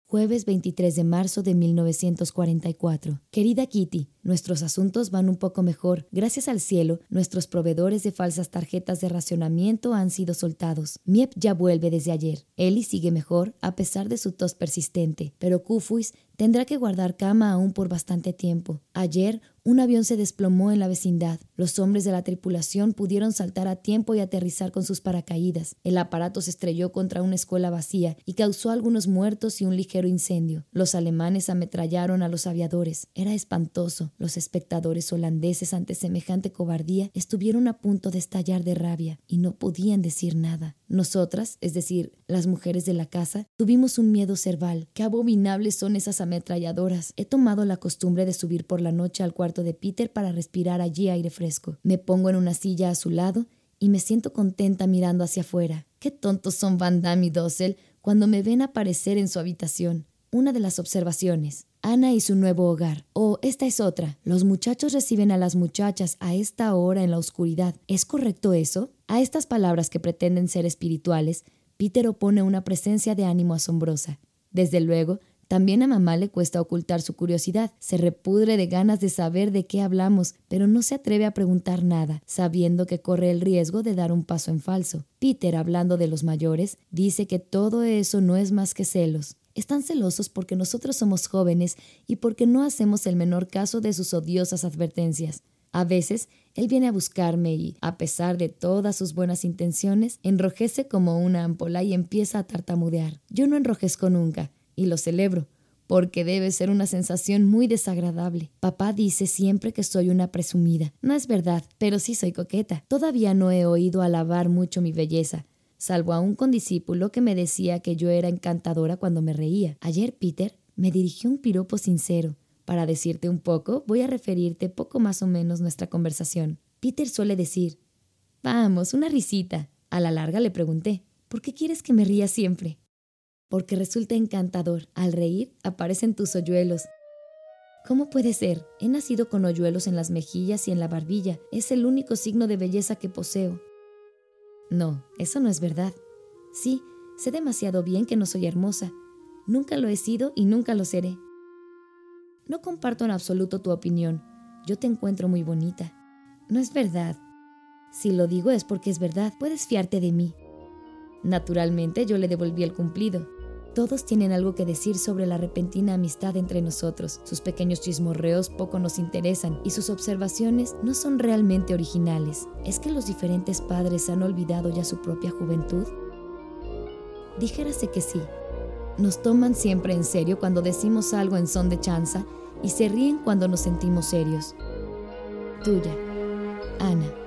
Jueves 23 de marzo de 1944. Querida Kitty, nuestros asuntos van un poco mejor. Gracias al cielo, nuestros proveedores de falsas tarjetas de racionamiento han sido soltados. Miep ya vuelve desde ayer. Eli sigue mejor, a pesar de su tos persistente, pero Kufuis tendrá que guardar cama aún por bastante tiempo. Ayer, un avión se desplomó en la vecindad. Los hombres de la tripulación pudieron saltar a tiempo y aterrizar con sus paracaídas. El aparato se estrelló contra una escuela vacía y causó algunos muertos y un ligero incendio. Los alemanes ametrallaron a los aviadores. Era espantoso. Los espectadores holandeses ante semejante cobardía estuvieron a punto de estallar de rabia y no podían decir nada. Nosotras, es decir, las mujeres de la casa, tuvimos un miedo cerval. Qué abominables son esas ametralladoras. He tomado la costumbre de subir por la noche al cuarto de Peter para respirar allí aire fresco. Me pongo en una silla a su lado y me siento contenta mirando hacia afuera. Qué tontos son Van Damme y Dossel cuando me ven aparecer en su habitación. Una de las observaciones. Ana y su nuevo hogar. Oh, esta es otra. Los muchachos reciben a las muchachas a esta hora en la oscuridad. ¿Es correcto eso? A estas palabras que pretenden ser espirituales, Peter opone una presencia de ánimo asombrosa. Desde luego, también a mamá le cuesta ocultar su curiosidad, se repudre de ganas de saber de qué hablamos, pero no se atreve a preguntar nada, sabiendo que corre el riesgo de dar un paso en falso. Peter, hablando de los mayores, dice que todo eso no es más que celos. Están celosos porque nosotros somos jóvenes y porque no hacemos el menor caso de sus odiosas advertencias. A veces, él viene a buscarme y, a pesar de todas sus buenas intenciones, enrojece como una ampola y empieza a tartamudear. Yo no enrojezco nunca, y lo celebro, porque debe ser una sensación muy desagradable. Papá dice siempre que soy una presumida. No es verdad, pero sí soy coqueta. Todavía no he oído alabar mucho mi belleza, salvo a un condiscípulo que me decía que yo era encantadora cuando me reía. Ayer Peter me dirigió un piropo sincero. Para decirte un poco, voy a referirte poco más o menos nuestra conversación. Peter suele decir, Vamos, una risita. A la larga le pregunté, ¿por qué quieres que me ría siempre? Porque resulta encantador. Al reír aparecen tus hoyuelos. ¿Cómo puede ser? He nacido con hoyuelos en las mejillas y en la barbilla. Es el único signo de belleza que poseo. No, eso no es verdad. Sí, sé demasiado bien que no soy hermosa. Nunca lo he sido y nunca lo seré. No comparto en absoluto tu opinión. Yo te encuentro muy bonita. No es verdad. Si lo digo es porque es verdad. Puedes fiarte de mí. Naturalmente yo le devolví el cumplido. Todos tienen algo que decir sobre la repentina amistad entre nosotros. Sus pequeños chismorreos poco nos interesan y sus observaciones no son realmente originales. ¿Es que los diferentes padres han olvidado ya su propia juventud? Dijérase que sí. Nos toman siempre en serio cuando decimos algo en son de chanza y se ríen cuando nos sentimos serios. Tuya, Ana.